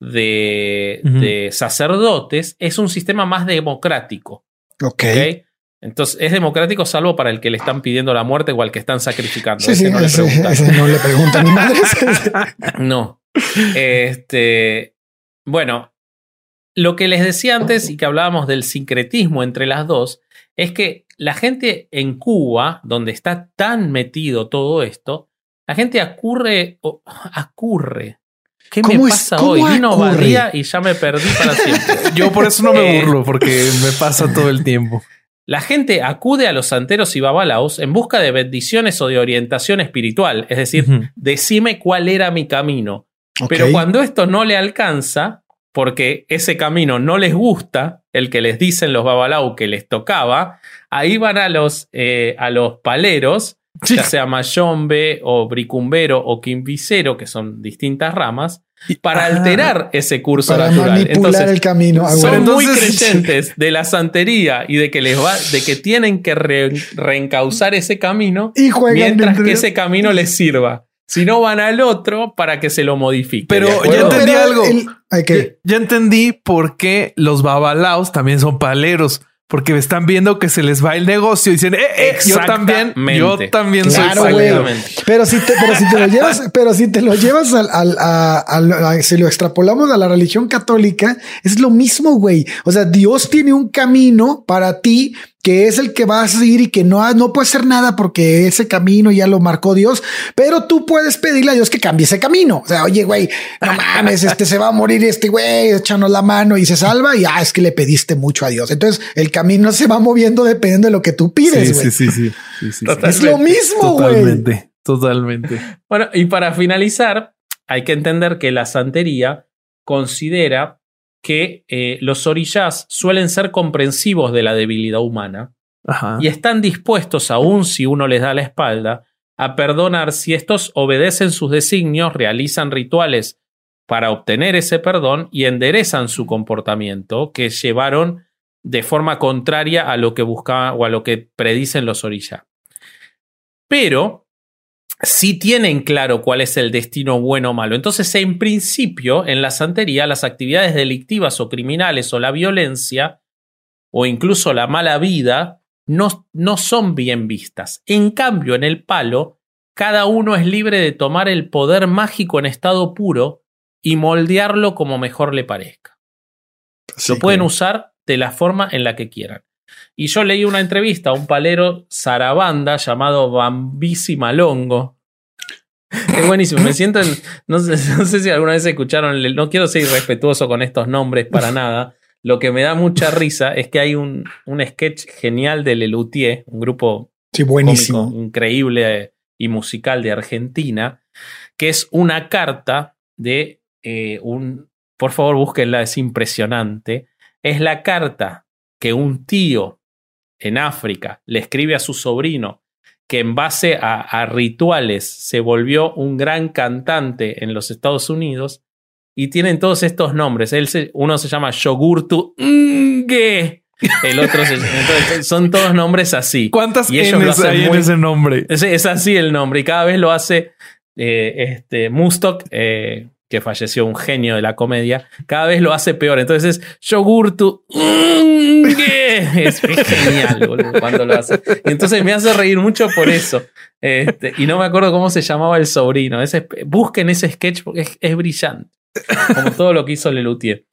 de, sacerdotes es un sistema más democrático. Ok. Entonces, es democrático salvo para el que le están pidiendo la muerte o al que están sacrificando. Sí, sí, no, le no le preguntan no. Este, bueno, lo que les decía antes y que hablábamos del sincretismo entre las dos, es que la gente en Cuba, donde está tan metido todo esto, la gente acurre, acurre, ¿Qué me pasa hoy? Vino Badía y ya me perdí para siempre. Yo por eso no me eh, burlo, porque me pasa todo el tiempo. La gente acude a los santeros y babalaos en busca de bendiciones o de orientación espiritual, es decir, decime cuál era mi camino. Pero cuando esto no le alcanza, porque ese camino no les gusta, el que les dicen los babalaos que les tocaba, ahí van a los, eh, a los paleros ya sea mayombe o bricumbero o quimbicero, que son distintas ramas, para alterar ese curso para natural. Manipular el camino. son muy creyentes de la santería y de que les va, de que tienen que reencauzar ese camino mientras que ese camino les sirva. Si no van al otro para que se lo modifique. Pero ya entendí algo. ya, entendí por qué los babalaos también son paleros porque están viendo que se les va el negocio y dicen, eh, eh yo también, yo también soy Pero si te, pero si te lo llevas, pero si te lo llevas al, al, a, si lo extrapolamos a la religión católica, es lo mismo, güey. O sea, Dios tiene un camino para ti que es el que vas a seguir y que no, no puede hacer nada porque ese camino ya lo marcó Dios, pero tú puedes pedirle a Dios que cambie ese camino. O sea, oye, güey, no mames, este se va a morir este güey, échanos la mano y se salva y ah, es que le pediste mucho a Dios. Entonces el camino se va moviendo dependiendo de lo que tú pides. Sí, sí, sí, sí, Es lo mismo, güey. Totalmente, totalmente. Bueno, y para finalizar, hay que entender que la santería considera que eh, los orillas suelen ser comprensivos de la debilidad humana y están dispuestos, aun si uno les da la espalda, a perdonar si estos obedecen sus designios, realizan rituales para obtener ese perdón y enderezan su comportamiento que llevaron de forma contraria a lo que buscaban o a lo que predicen los orillas. Pero si tienen claro cuál es el destino bueno o malo. Entonces, en principio, en la santería, las actividades delictivas o criminales o la violencia o incluso la mala vida no, no son bien vistas. En cambio, en el palo, cada uno es libre de tomar el poder mágico en estado puro y moldearlo como mejor le parezca. Lo pueden usar de la forma en la que quieran. Y yo leí una entrevista a un palero zarabanda llamado Bambisi Malongo. Es buenísimo, me siento en, no sé, no sé si alguna vez escucharon, no quiero ser irrespetuoso con estos nombres para nada. Lo que me da mucha risa es que hay un, un sketch genial de Lelutier, un grupo Sí, buenísimo. increíble y musical de Argentina, que es una carta de eh, un... Por favor, búsquenla, es impresionante. Es la carta que un tío en África le escribe a su sobrino que en base a, rituales se volvió un gran cantante en los Estados Unidos y tienen todos estos nombres. Él uno se llama Yogurtu Nge. El otro son todos nombres así. ¿Cuántas y ellos hay en ese nombre? Es, así el nombre y cada vez lo hace eh, este Mustok, eh, que falleció un genio de la comedia, cada vez lo hace peor. Entonces es Es genial cuando lo hace. Y entonces me hace reír mucho por eso. Este, y no me acuerdo cómo se llamaba el sobrino. busquen ese sketch porque es, brillante. Como todo lo que hizo Lelutier.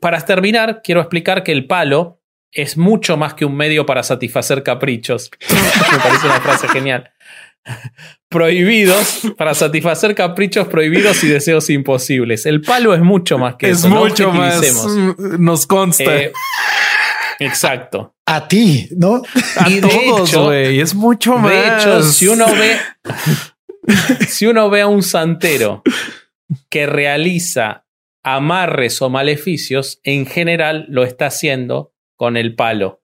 Para terminar, quiero explicar que el palo es mucho más que un medio para satisfacer caprichos. me parece una frase genial prohibidos para satisfacer caprichos prohibidos y deseos imposibles. El palo es mucho más que es eso. Es mucho más. Nos consta. Eh, exacto. A ti, ¿no? A todos, güey. Es mucho más. De hecho, si uno ve, si uno ve a un santero que realiza amarres o maleficios, en general lo está haciendo con el palo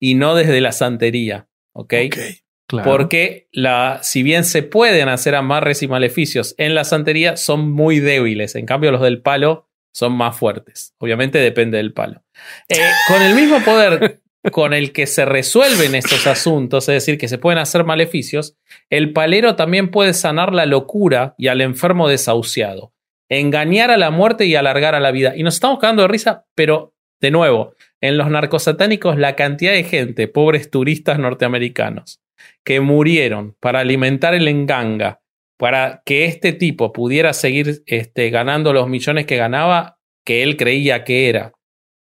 y no desde la santería. ¿Ok? okay. Porque la, si bien se pueden hacer amarres y maleficios en la santería, son muy débiles. En cambio, los del palo son más fuertes. Obviamente depende del palo. Eh, con el mismo poder con el que se resuelven estos asuntos, es decir, que se pueden hacer maleficios, el palero también puede sanar la locura y al enfermo desahuciado, engañar a la muerte y alargar a la vida. Y nos estamos cagando de risa, pero de nuevo, en los narcosatánicos la cantidad de gente, pobres turistas norteamericanos, que murieron para alimentar el enganga, para que este tipo pudiera seguir este, ganando los millones que ganaba, que él creía que era,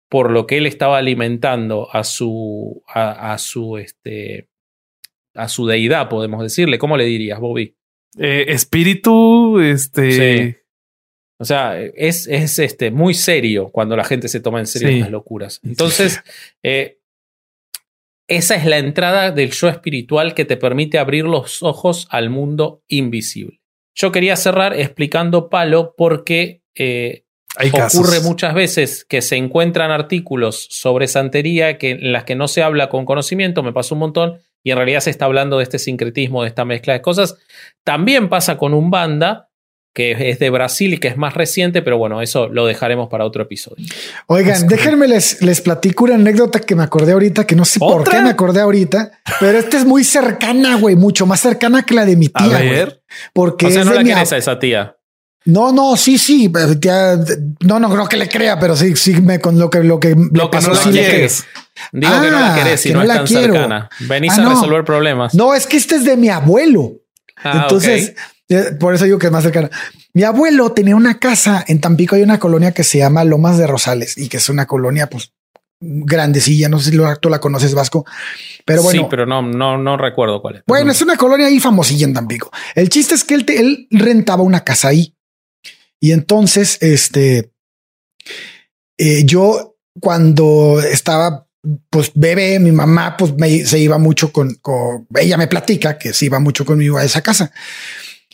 por lo que él estaba alimentando a su, a, su, este, a su deidad, podemos decirle. ¿Cómo le dirías, Bobby? Eh, espíritu, este. O sea, es, es este, muy serio cuando la gente se toma en serio estas locuras. Entonces, eh, esa es la entrada del yo espiritual que te permite abrir los ojos al mundo invisible. Yo quería cerrar explicando Palo porque eh, ocurre muchas veces que se encuentran artículos sobre santería que, en las que no se habla con conocimiento, me pasó un montón, y en realidad se está hablando de este sincretismo, de esta mezcla de cosas. También pasa con un banda que es de Brasil y que es más reciente, pero bueno, eso lo dejaremos para otro episodio. Oigan, déjenme les, les platico una anécdota que me acordé ahorita, que no sé por qué me acordé ahorita, pero esta es muy cercana, güey, mucho más cercana que la de mi tía. A ver. porque o sea, no la quieres a esa tía. No, no, sí, sí, no, no creo que le crea, pero sí, sí me con lo que lo que lo que no la quieres. Digo que no la ah, querés y no, es tan cercana. Venís ah, a resolver problemas. No, es que este es de mi abuelo. Ah, Entonces, por eso digo que es más cercana. Mi abuelo tenía una casa en Tampico. Hay una colonia que se llama Lomas de Rosales y que es una colonia, pues grandecilla. No sé si tú la conoces, Vasco, pero bueno. Sí, pero no, no, no recuerdo cuál es. Bueno, es una colonia ahí famosilla en Tampico. El chiste es que él, él rentaba una casa ahí y entonces, este, eh, yo cuando estaba pues bebé, mi mamá pues se iba mucho con, con, ella me platica que se iba mucho conmigo a esa casa.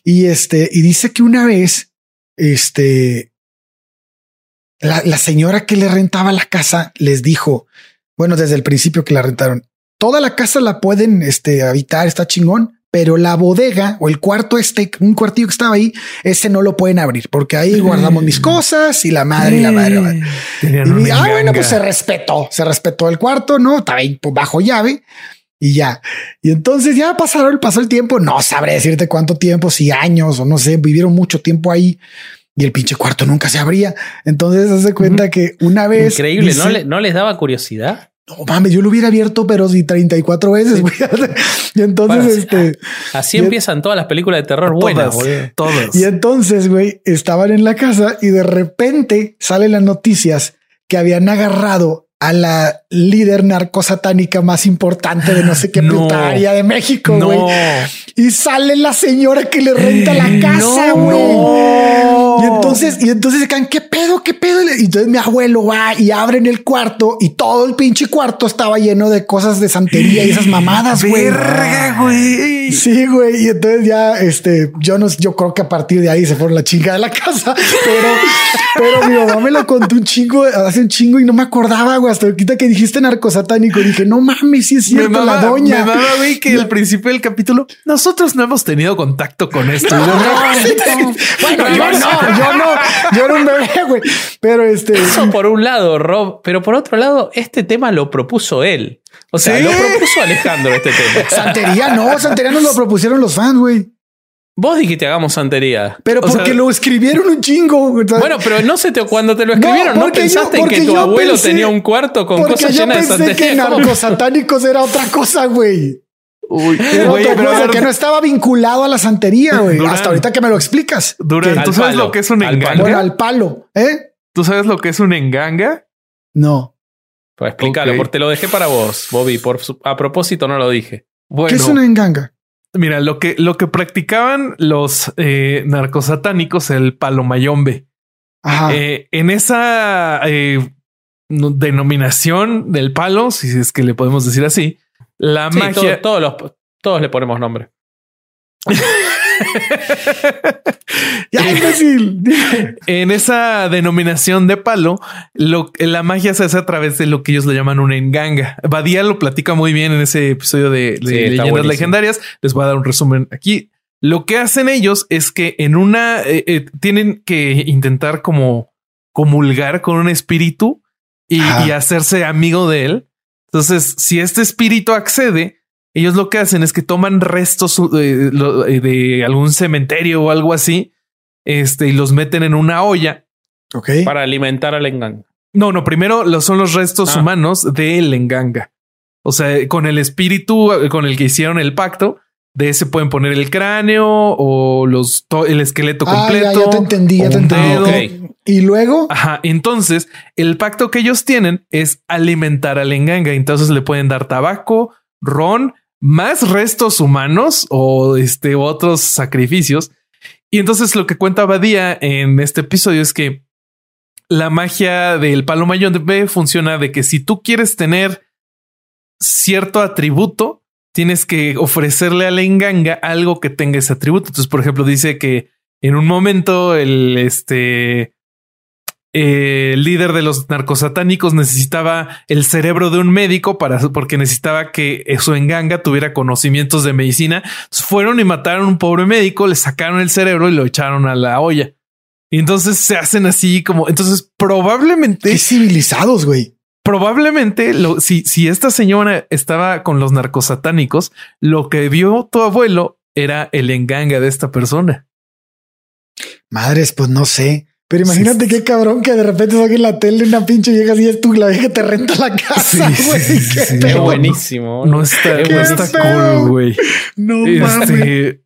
Y este, y dice que una vez, este, la, la señora que le rentaba la casa les dijo, bueno, desde el principio que la rentaron, toda la casa la pueden este, habitar, está chingón, pero la bodega o el cuarto este, un cuartillo que estaba ahí, ese no lo pueden abrir porque ahí guardamos mis cosas y la madre y la madre. Y, ah, bueno, pues se respetó, se respetó el cuarto, no estaba ahí bajo llave y ya. Y entonces ya pasaron, pasó el tiempo. No sabré decirte cuánto tiempo, si años o no sé, vivieron mucho tiempo ahí y el pinche cuarto nunca se abría. Entonces hace cuenta que una vez. Increíble, ¿no, le, ¿no les daba curiosidad? No mames, yo lo hubiera abierto, pero si 34 veces. y entonces, este. Así empiezan todas las películas de terror buenas, Todas. Y entonces, güey, estaban en la casa y de repente salen las noticias que habían agarrado a la líder narcosatánica más importante de no sé qué puta área de México, güey. Y sale la señora que le renta la casa, güey. No. Y entonces, y entonces se caen, ¿qué pedo? ¿Qué pedo? Y entonces mi abuelo va y abren el cuarto y todo el pinche cuarto estaba lleno de cosas de santería y esas mamadas, güey. güey. Sí, güey. Y entonces ya, este, yo no, yo creo que a partir de ahí se fueron la chinga de la casa, pero, pero mi mamá me lo contó un chingo, hace un chingo y no me acordaba, güey. Hasta ahorita que dijiste narcosatánico, dije, no mames, si es cierto, la doña. Me mama, güey, que al principio del capítulo, nosotros no hemos tenido contacto con esto. bueno, yo no, yo no, yo era un bebé, güey. Pero este. Eso por un lado, Rob, pero por otro lado, este tema lo propuso él. O sea, lo propuso Alejandro este tema. Santería, no, Santería nos lo propusieron los fans, güey. Vos dijiste hagamos santería. Pero porque lo escribieron un chingo. Bueno, pero no sé cuando te lo escribieron, ¿no, pensaste en que tu abuelo tenía un cuarto con cosas llenas de santería? que narcosatánicos era otra cosa, güey. Uy, pero que no estaba vinculado a la santería, güey. Hasta ahorita que me lo explicas. Durante, ¿tú sabes lo que es un enganga? Bueno, al palo, ¿eh? ¿Tú sabes lo que es un enganga? No. Pues explícalo, porque te lo dejé para vos, Bobby. Por a propósito, no lo dije. ¿Qué es una enganga? Mira, lo que, lo que practicaban los eh, narcosatánicos, el palomayombe. Eh, en esa eh, denominación del palo, si es que le podemos decir así, la magia. todos, los, todos le ponemos nombre. ya, en esa denominación de palo, lo, la magia se hace a través de lo que ellos le llaman una enganga. Badía lo platica muy bien en ese episodio de, leyendas legendarias. Les voy a dar un resumen aquí. Lo que hacen ellos es que en una eh, eh, tienen que intentar como comulgar con un espíritu y, y hacerse amigo de él. Entonces, si este espíritu accede, ellos lo que hacen es que toman restos eh, eh, de, algún cementerio o algo así, este, y los meten en una olla. Ok. Para alimentar al enganga. No, no, primero son los restos ah. humanos del enganga. O sea, con el espíritu eh, con el que hicieron el pacto, de ese pueden poner el cráneo o los el esqueleto ah, completo. Ya, te entendí, ya te entendí. Y luego. Ajá. Entonces, el pacto que ellos tienen es alimentar al enganga. Entonces le pueden dar tabaco, ron más restos humanos o este, otros sacrificios. Y entonces lo que cuenta Badía en este episodio es que la magia del palo B funciona de que si tú quieres tener cierto atributo, tienes que ofrecerle a la enganga algo que tenga ese atributo. Entonces, por ejemplo, dice que en un momento el este eh, líder de los narcosatánicos necesitaba el cerebro de un médico para porque necesitaba que su enganga tuviera conocimientos de medicina. Fueron y mataron a un pobre médico, le sacaron el cerebro y lo echaron a la olla. Y entonces se hacen así como entonces probablemente civilizados, güey. Probablemente lo, si, si esta señora estaba con los narcosatánicos, lo que vio tu abuelo era el enganga de esta persona. Madres, pues no sé. Pero imagínate qué cabrón que de repente salga en la tele una pinche vieja y es tú la vieja que te renta la casa, güey. Sí, qué buenísimo. No está, no está cool, güey. No este,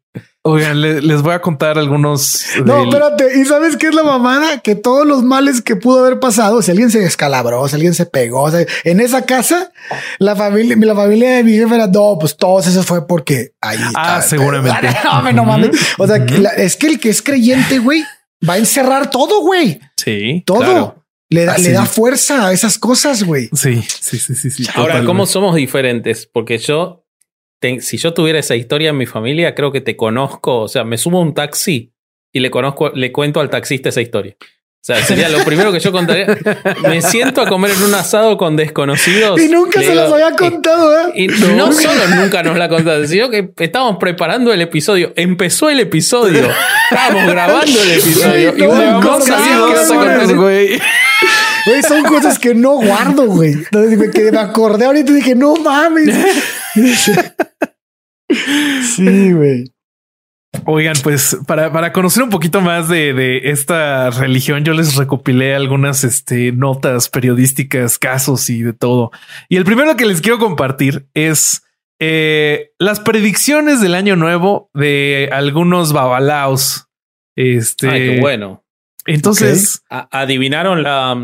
Oigan, les voy a contar algunos. No, espérate. ¿Y sabes qué es la mamada? Que todos los males que pudo haber pasado, si alguien se descalabró, si alguien se pegó, en esa casa, la familia, la familia de mi jefe era, no, pues todos eso fue porque ahí. Ah, seguramente. No, no mames. O sea, es que el que es creyente, güey, va a encerrar todo, güey. Sí. Todo. Le da, le da fuerza a esas cosas, güey. Sí, sí, sí, sí. sí Ahora, ¿cómo somos diferentes? Porque yo, si yo tuviera esa historia en mi familia, creo que te conozco. O sea, me subo a un taxi y le conozco, le cuento al taxista esa historia. O sea, sería lo primero que yo contaría. Me siento a comer en un asado con desconocidos. Y nunca se los había contado, ¿eh? Y no, solo nunca nos la contaste, sino que estábamos preparando el episodio. Empezó el episodio. Estábamos grabando el episodio. y no, no sabía güey. Güey, son cosas que no guardo, güey. Que me acordé ahorita y dije, no mames. Sí, güey. Oigan, pues para, para, conocer un poquito más de, de, esta religión, yo les recopilé algunas este, notas periodísticas, casos y de todo. Y el primero que les quiero compartir es eh, las predicciones del año nuevo de algunos babalaos. Este, Ay, qué bueno. Entonces, adivinaron la.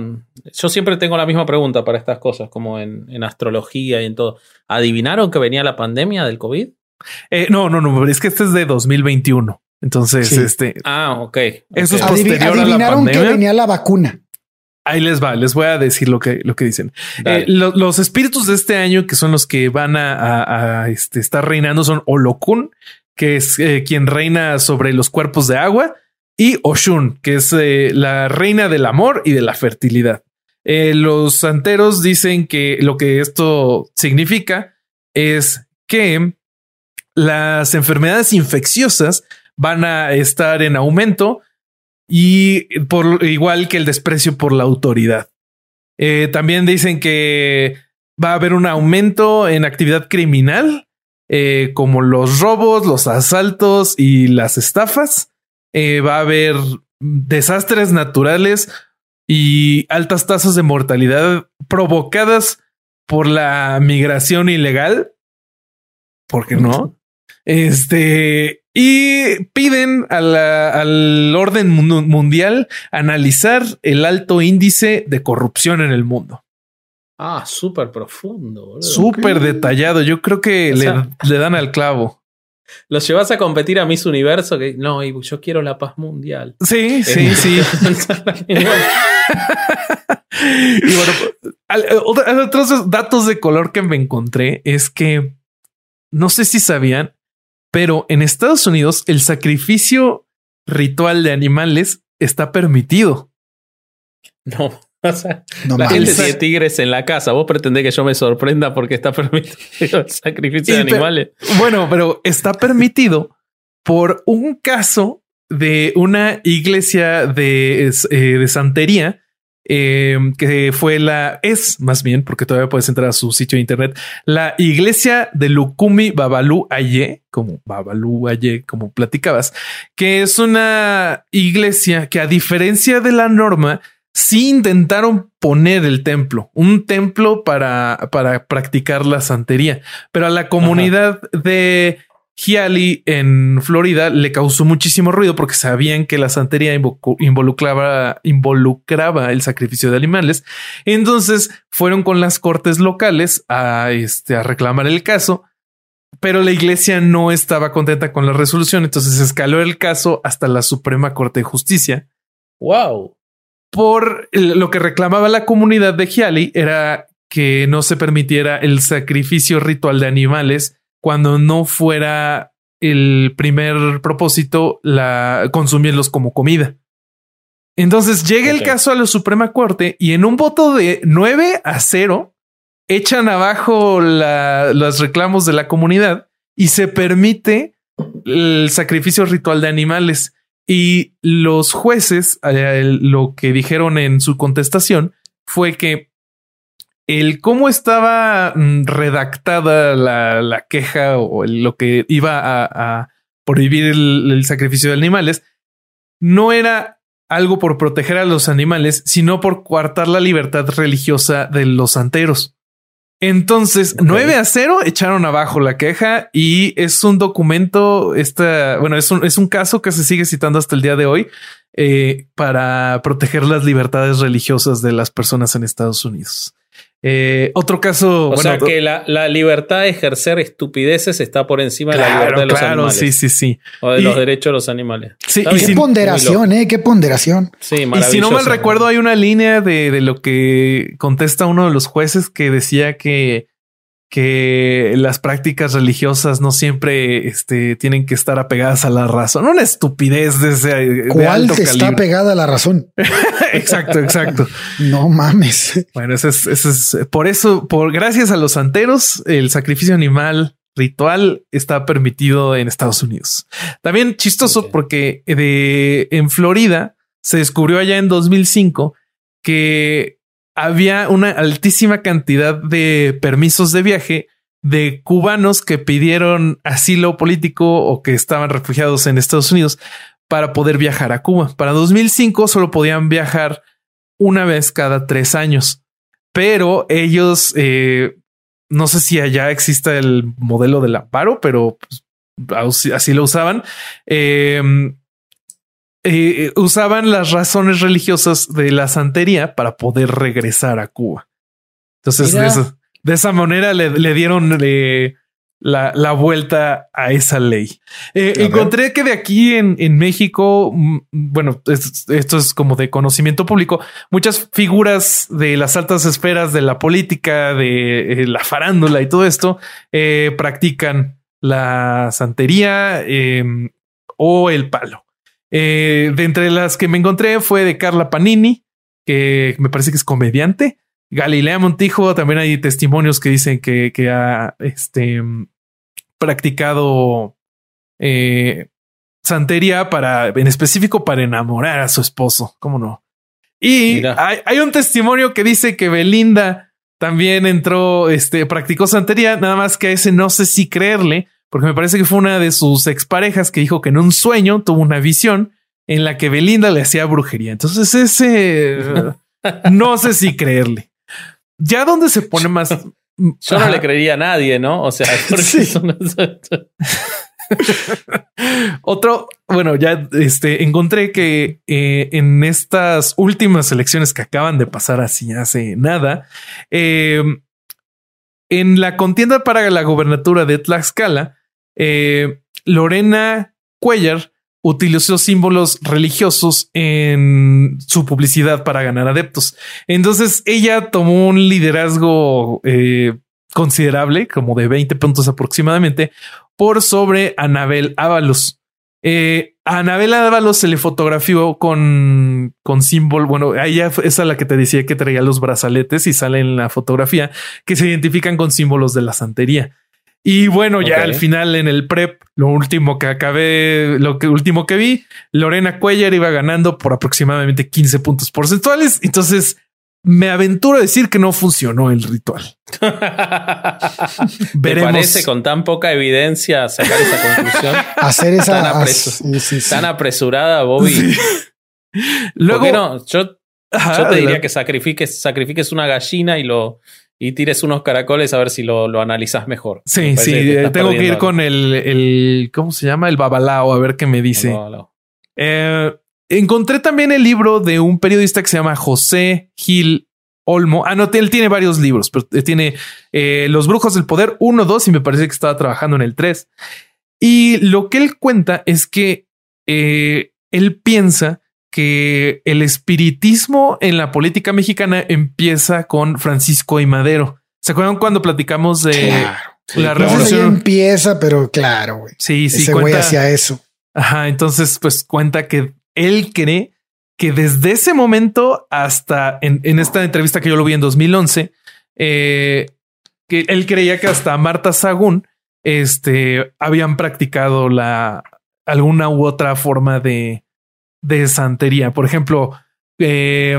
Yo siempre tengo la misma pregunta para estas cosas, como en, en astrología y en todo. ¿Adivinaron que venía la pandemia del COVID? Eh, no, no, no, es que este es de 2021. Entonces, este. Ah, ok. Eso es posterior a la pandemia. que venía la vacuna. Ahí les va, les voy a decir lo que, lo que dicen. Eh, los espíritus de este año, que son los que van a, este, estar reinando, son Olokun, que es eh, quien reina sobre los cuerpos de agua, y Oshun, que es eh, la reina del amor y de la fertilidad. los santeros dicen que lo que esto significa es que las enfermedades infecciosas van a estar en aumento y por igual que el desprecio por la autoridad. Eh, también dicen que va a haber un aumento en actividad criminal, eh, como los robos, los asaltos y las estafas. Eh, va a haber desastres naturales y altas tasas de mortalidad provocadas por la migración ilegal. ¿Por qué no? Este, y piden al orden mundial analizar el alto índice de corrupción en el mundo. Ah, súper profundo. Súper detallado. Yo creo que le, dan al clavo. Los llevas a competir a Miss Universo que no, yo quiero la paz mundial. Sí, sí, sí. y bueno, otros datos de color que me encontré es que no sé si sabían pero en Estados Unidos el sacrificio ritual de animales está permitido. No, o sea, la gente tiene tigres en la casa. Vos pretendés que yo me sorprenda porque está permitido el sacrificio de animales. bueno, pero está permitido por un caso de una iglesia de, eh, de santería eh, que fue la, es más bien, porque todavía puedes entrar a su sitio de internet, la iglesia de Lukumi Babalu Aye, como Babalu Aye, como platicabas, que es una iglesia que a diferencia de la norma, sí intentaron poner el templo, un templo para, para practicar la santería, pero a la comunidad de Hiali en Florida le causó muchísimo ruido porque sabían que la santería involucraba, involucraba el sacrificio de animales. Entonces fueron con las cortes locales a, este, a reclamar el caso, pero la iglesia no estaba contenta con la resolución. Entonces escaló el caso hasta la Suprema Corte de Justicia. Wow. Por lo que reclamaba la comunidad de Hiali era que no se permitiera el sacrificio ritual de animales cuando no fuera el primer propósito la consumirlos como comida. Entonces llega el caso a la Suprema Corte y en un voto de 9 a 0 echan abajo los reclamos de la comunidad y se permite el sacrificio ritual de animales. Y los jueces eh, lo que dijeron en su contestación fue que el cómo estaba mm, redactada la, queja o lo que iba a, prohibir el, sacrificio de animales no era algo por proteger a los animales, sino por coartar la libertad religiosa de los santeros. Entonces, 9 a 0 echaron abajo la queja y es un documento, esta, bueno, es un, es un caso que se sigue citando hasta el día de hoy eh, para proteger las libertades religiosas de las personas en Estados Unidos. Eh, otro caso. O sea que la, libertad de ejercer estupideces está por encima de la libertad de los claro, Sí, sí, sí. O de los derechos de los animales. Sí, y qué ponderación, eh, qué ponderación. Sí, Y si no mal recuerdo, hay una línea de, de lo que contesta uno de los jueces que decía que que las prácticas religiosas no siempre este, tienen que estar apegadas a la razón. Una estupidez de ese. ¿Cuál está pegada a la razón? exacto, exacto. no mames. Bueno, eso es, eso es por eso, por gracias a los santeros, el sacrificio animal ritual está permitido en Estados Unidos. También chistoso porque de, en Florida se descubrió allá en 2005 que había una altísima cantidad de permisos de viaje de cubanos que pidieron asilo político o que estaban refugiados en Estados Unidos para poder viajar a Cuba. Para 2005 solo podían viajar una vez cada tres años, pero ellos, eh, no sé si allá exista el modelo del amparo, pero pues, así lo usaban. Eh, eh, eh, usaban las razones religiosas de la santería para poder regresar a Cuba. Entonces, de, esa manera le, dieron la, la vuelta a esa ley. Eh, encontré que de aquí en, en México, mm, bueno, esto es como de conocimiento público, muchas figuras de las altas esferas de la política, de eh, la farándula y todo esto, eh, practican la santería em, o el palo. De entre las que me encontré fue de Carla Panini, que me parece que es comediante. Galilea Montijo, también hay testimonios que dicen que, que ha este, practicado eh, santería para, en específico, para enamorar a su esposo. ¿Cómo no? Y hay, un testimonio que dice que Belinda también entró, este, practicó santería, nada más que a ese no sé si creerle, porque me parece que fue una de sus exparejas que dijo que en un sueño tuvo una visión en la que Belinda le hacía brujería. Entonces ese no sé si creerle. Ya donde se pone más, yo no le creería a nadie, ¿no? O sea, Otro, bueno, ya este, encontré que eh, en estas últimas elecciones que acaban de pasar así hace nada, em, en la contienda para la gobernatura de Tlaxcala, eh, Lorena Cuellar utilizó símbolos religiosos en su publicidad para ganar adeptos. Entonces ella tomó un liderazgo eh, considerable, como de 20 puntos aproximadamente, por sobre Anabel Ábalos. Eh, a Anabel Ábalos se le fotografió con, con símbolo. Bueno, ella es a la que te decía que traía los brazaletes y sale en la fotografía que se identifican con símbolos de la santería. Y bueno, ya al final en el prep, lo último que acabé, lo que último que vi, Lorena Cuellar iba ganando por aproximadamente 15 puntos porcentuales. Entonces me aventuro a decir que no funcionó el ritual. ¿Me parece con tan poca evidencia sacar esa conclusión? Hacer esa tan, apresurada, Bobby. Luego, no? Yo, yo te diría que sacrifiques, sacrifiques una gallina y lo y tires unos caracoles a ver si lo, lo analizas mejor. Sí, sí, eh, tengo que ir con el, el, ¿cómo se llama? El babalao, a ver qué me dice. Eh, encontré también el libro de un periodista que se llama José Gil Olmo. Ah, no, él tiene varios libros, pero tiene eh, Los Brujos del Poder 1, 2 y me parece que estaba trabajando en el 3. Y lo que él cuenta es que él piensa que el espiritismo en la política mexicana empieza con Francisco y Madero. ¿Se acuerdan cuando platicamos de la revolución? empieza, pero claro, güey. Sí, sí. Ese güey hacia eso. Ajá. Entonces, pues cuenta que él cree que desde ese momento hasta en, esta entrevista que yo lo vi en 2011, eh, que él creía que hasta Marta Sagún este, habían practicado la alguna u otra forma de, de santería. Por ejemplo, eh,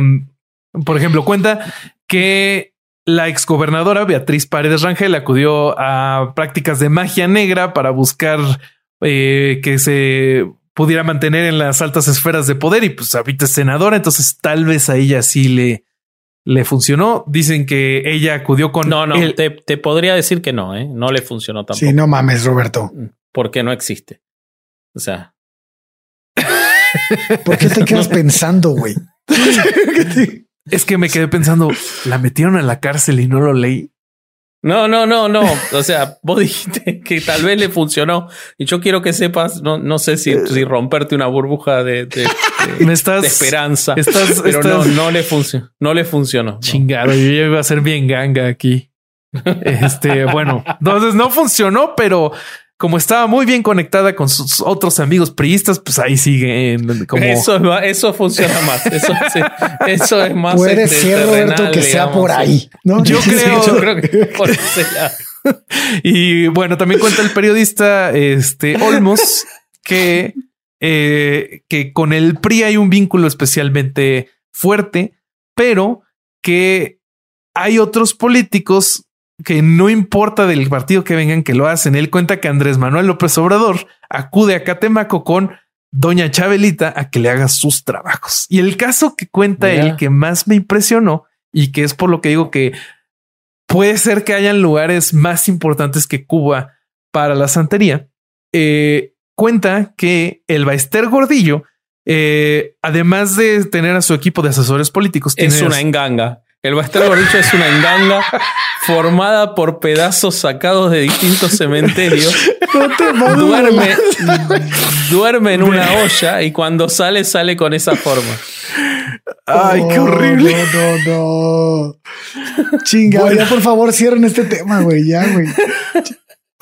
por ejemplo, cuenta que la exgobernadora Beatriz Paredes Rangel acudió a prácticas de magia negra para buscar eh, que se pudiera mantener en las altas esferas de poder y pues ahorita es senadora, entonces tal vez a ella sí le, le funcionó. Dicen que ella acudió con... No, no, te, te, podría decir que no, ¿eh? no le funcionó tampoco. Sí, no mames, Roberto. Porque no existe. O sea, ¿Por qué te quedas pensando, güey? es que me quedé pensando, la metieron a la cárcel y no lo leí. No, no, no, no. O sea, vos dijiste que tal vez le funcionó. Y yo quiero que sepas, no, no sé si, si romperte una burbuja de, de, esperanza. pero no, no le funcionó. No le funcionó. Chingado, yo iba a ser bien ganga aquí. Este, bueno, entonces no funcionó, pero como estaba muy bien conectada con sus otros amigos priistas, pues ahí sigue. Como... Eso, eso funciona más. Eso, eso es más. Puede este, ser, Roberto, que sea por ahí. ¿no? Yo, creo, yo creo que por Y bueno, también cuenta el periodista este Olmos que, eh, que con el PRI hay un vínculo especialmente fuerte, pero que hay otros políticos que no importa del partido que vengan que lo hacen. Él cuenta que Andrés Manuel López Obrador acude a Catemaco con Doña Chabelita a que le haga sus trabajos. Y el caso que cuenta él que más me impresionó y que es por lo que digo que puede ser que hayan lugares más importantes que Cuba para la santería. Eh, cuenta que el Baester Gordillo, eh, además de tener a su equipo de asesores políticos, es una enganga. El Bastar Gordillo es una enganga formada por pedazos sacados de distintos cementerios. duerme, duerme en una olla y cuando sale, sale con esa forma. Ay, qué horrible. No, no, no. Chinga, ya por favor cierren este tema, güey. Ya, güey.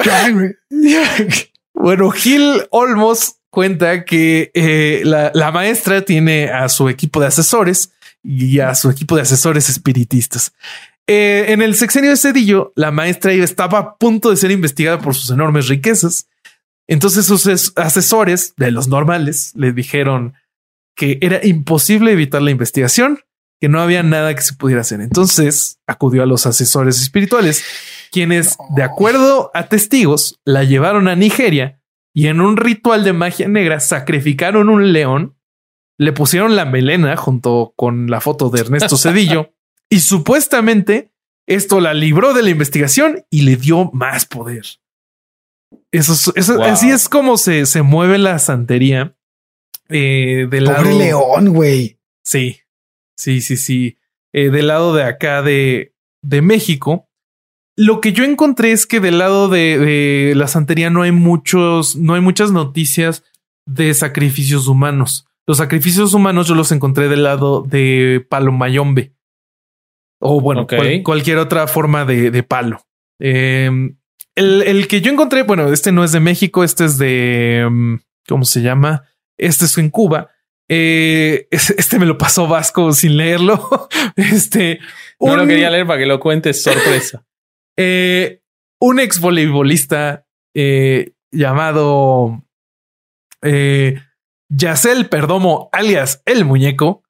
Ya, güey. Bueno, Gil Olmos cuenta que eh, la, la maestra tiene a su equipo de asesores y a su equipo de asesores espiritistas. Eh, en el sexenio de Cedillo, la maestra estaba a punto de ser investigada por sus enormes riquezas. Entonces sus asesores de los normales le dijeron que era imposible evitar la investigación, que no había nada que se pudiera hacer. Entonces acudió a los asesores espirituales, quienes, de acuerdo a testigos, la llevaron a Nigeria y en un ritual de magia negra sacrificaron un león le pusieron la melena junto con la foto de Ernesto Cedillo y supuestamente esto la libró de la investigación y le dio más poder. Eso, eso así es como se, se mueve la santería eh, del Pobre lado. león, güey. Sí, sí, sí, sí. Eh, del lado de acá de, de México. Lo que yo encontré es que del lado de, de la santería no hay muchos, no hay muchas noticias de sacrificios humanos. Los sacrificios humanos yo los encontré del lado de palo mayombe. O bueno, cual- cualquier otra forma de, de palo. Eh, el, el que yo encontré, bueno, este no es de México, este es de, mm, ¿cómo se llama? Este es en Cuba. Eh, es- este me lo pasó Vasco sin leerlo. Este, No lo quería leer para que lo cuentes sorpresa. eh, un ex voleibolista eh, llamado eh, Yacel Perdomo, alias el muñeco,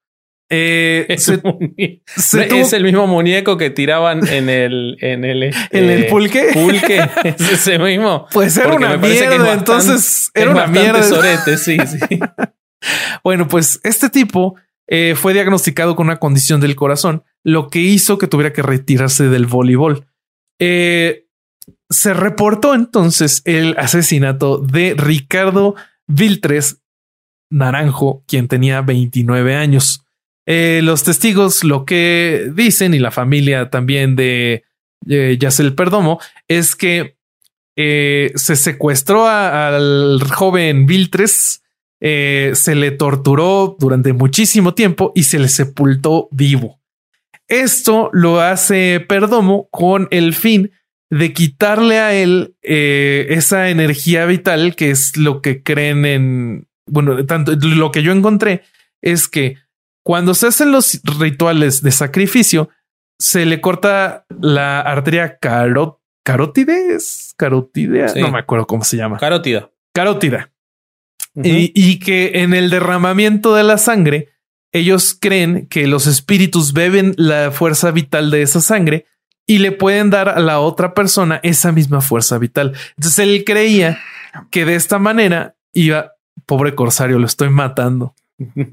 eh, Es, se, el mismo muñeco que tiraban en el en el, ¿En el pulque? Pulque, es ese mismo. pues era Porque una mierda. bastante- entonces Es era una mierda. sorete, sí, sí. Bueno, pues este tipo eh, fue diagnosticado con una condición del corazón, lo que hizo que tuviera que retirarse del voleibol. Eh, se reportó entonces el asesinato de Ricardo Viltres Naranjo, quien tenía 29 años. Eh, los testigos lo que dicen y la familia también de eh, Yacel Perdomo es que eh, se secuestró a- al joven Viltres, eh, se le torturó durante muchísimo tiempo y se le sepultó vivo. Esto lo hace Perdomo con el fin de quitarle a él esa energía vital que es lo que creen en, bueno, tanto lo que yo encontré es que cuando se hacen los rituales de sacrificio, se le corta la arteria carot Sí. no me acuerdo cómo se llama, Carótida. carótida. Y, y que en el derramamiento de la sangre, ellos creen que los espíritus beben la fuerza vital de esa sangre y le pueden dar a la otra persona esa misma fuerza vital. Entonces él creía que de esta manera iba, pobre corsario, lo estoy matando.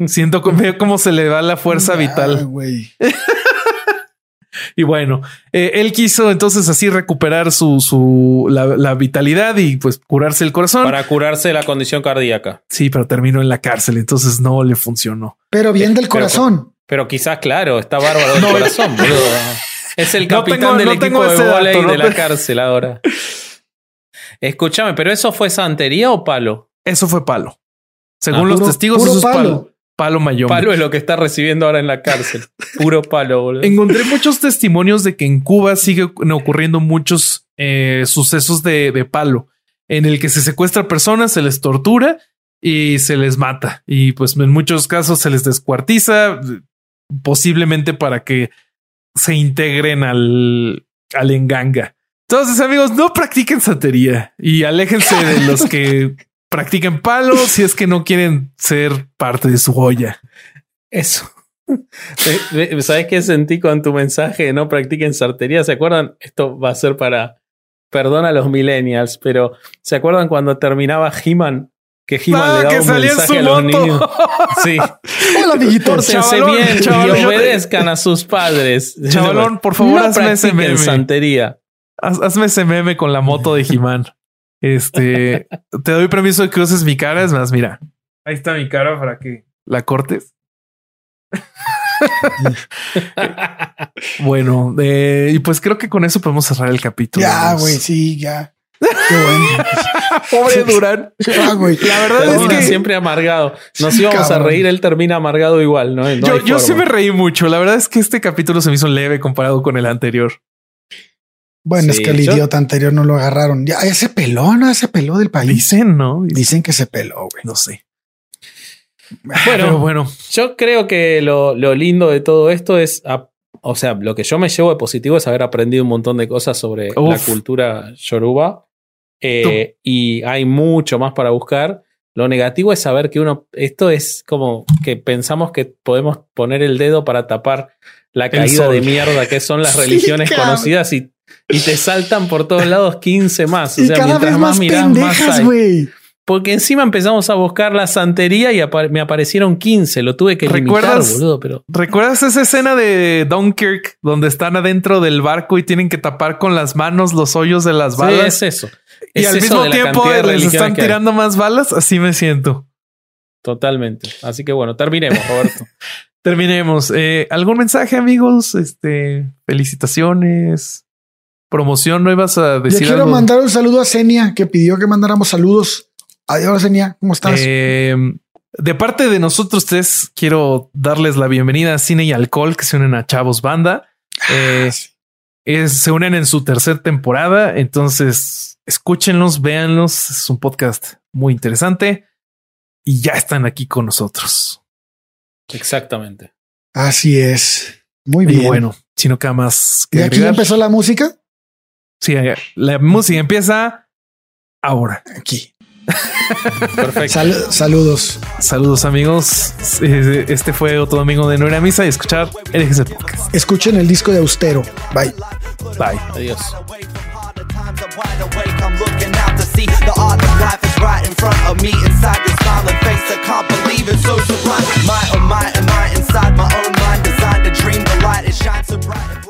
Siento como, veo cómo se le va la fuerza vital. Y bueno, eh, él quiso entonces así recuperar su, su la, la vitalidad y pues curarse el corazón. Para curarse la condición cardíaca. Sí, pero terminó en la cárcel, entonces no le funcionó. Pero bien del Pero- corazón. Pero quizás, claro, está bárbaro del No. corazón, boludo. Es el No capitán tengo- del no equipo de dato, volei no de la cárcel ahora. Escúchame, pero eso fue santería o palo? Eso fue palo. Según Ah, los Puro- testigos, puro eso es palo. palo. Palo mayombe. Palo es lo que está recibiendo ahora en la cárcel. Puro palo, boludo. Encontré muchos testimonios de que en Cuba sigue ocurriendo muchos eh, sucesos de, de palo, en el que se secuestra personas, se les tortura y se les mata. Y pues en muchos casos se les descuartiza, posiblemente para que se integren al, al enganga. Entonces, amigos, no practiquen santería y aléjense de los que practiquen palo si es que no quieren ser parte de su joya. Eso. ¿Sabes qué sentí con tu mensaje no practiquen sartería? ¿Se acuerdan? Esto va a ser para. Perdona a los millennials, pero ¿se acuerdan cuando terminaba He-Man? Que He-Man Ah, le daba que un mensaje a los moto. niños. Sí. Hola, amiguitos. Chavalón, bien chavalón, y te- obedezcan a sus padres. Chavalón, por favor, no hazme ese meme. santería. Haz- hazme ese meme con la moto de Jimán. Este, te doy permiso de que uses mi cara. Es más, mira, ahí está mi cara para que la cortes. bueno, eh, y pues creo que con eso podemos cerrar el capítulo. Ya, güey, sí, ya. Qué bueno. Pobre Durán. Ah, güey. La verdad es que siempre amargado. Nos íbamos a reír, él termina amargado igual, ¿no? No yo, yo sí me reí mucho. La verdad es que este capítulo se me hizo leve comparado con el anterior. Bueno, es que el yo- idiota anterior no lo agarraron. Ya, ya se peló, ¿no? Se peló del país. Dicen, ¿no? Dicen que se peló, güey. No sé. Bueno, Pero bueno, Yo creo que lo, lo lindo de todo esto es, a- o sea, lo que yo me llevo de positivo es haber aprendido un montón de cosas sobre Uf. la cultura yoruba. Eh, y hay mucho más para buscar. Lo negativo es saber que uno, esto es como que pensamos que podemos poner el dedo para tapar la caída sol. de mierda que son las Sí, religiones cabrón. conocidas y, y te saltan por todos lados 15 más. O y sea, cada mientras vez más más mirás, más pendejas, hay. güey. Porque encima empezamos a buscar la santería y apa- me aparecieron 15. Lo tuve que limitar, ¿Recuerdas? boludo, pero. ¿recuerdas esa escena de Dunkirk donde están adentro del barco y tienen que tapar con las manos los hoyos de las Sí, balas? es eso. y Es al eso mismo tiempo les están tirando más balas. Así me siento. Totalmente. Así que bueno, terminemos, Roberto. Terminemos. Eh, ¿Algún mensaje, amigos? Este, felicitaciones. Promoción, ¿no ibas a Yo decir quiero algo? mandar un saludo a Senia, que pidió que mandáramos saludos. Adiós, Senia. ¿Cómo estás? Eh, de parte de nosotros tres, quiero darles la bienvenida a Cine y Alcohol, que se unen a Chavos Banda. Eh, Ah, sí. es- se unen en su tercera temporada, entonces escúchenlos, véanlos. Es un podcast muy interesante y ya están aquí con nosotros. Exactamente. Así es. Muy Y bien. bueno, si no queda más que ¿Y aquí ya empezó la música? Sí, la música empieza ahora. Aquí. Perfecto. Sal- saludos. Saludos amigos. Eh, Este fue otro domingo de No Era Misa y escuchar el Podcast. Escuchen el disco de Austero. Bye. Bye. Adiós. away from harder times. I'm wide awake. I'm looking out to see the art of life is right in front of me. Inside your smiling face, I can't believe it's so sublime. My oh my, am I inside my own mind? Designed to dream the light. It shines so bright.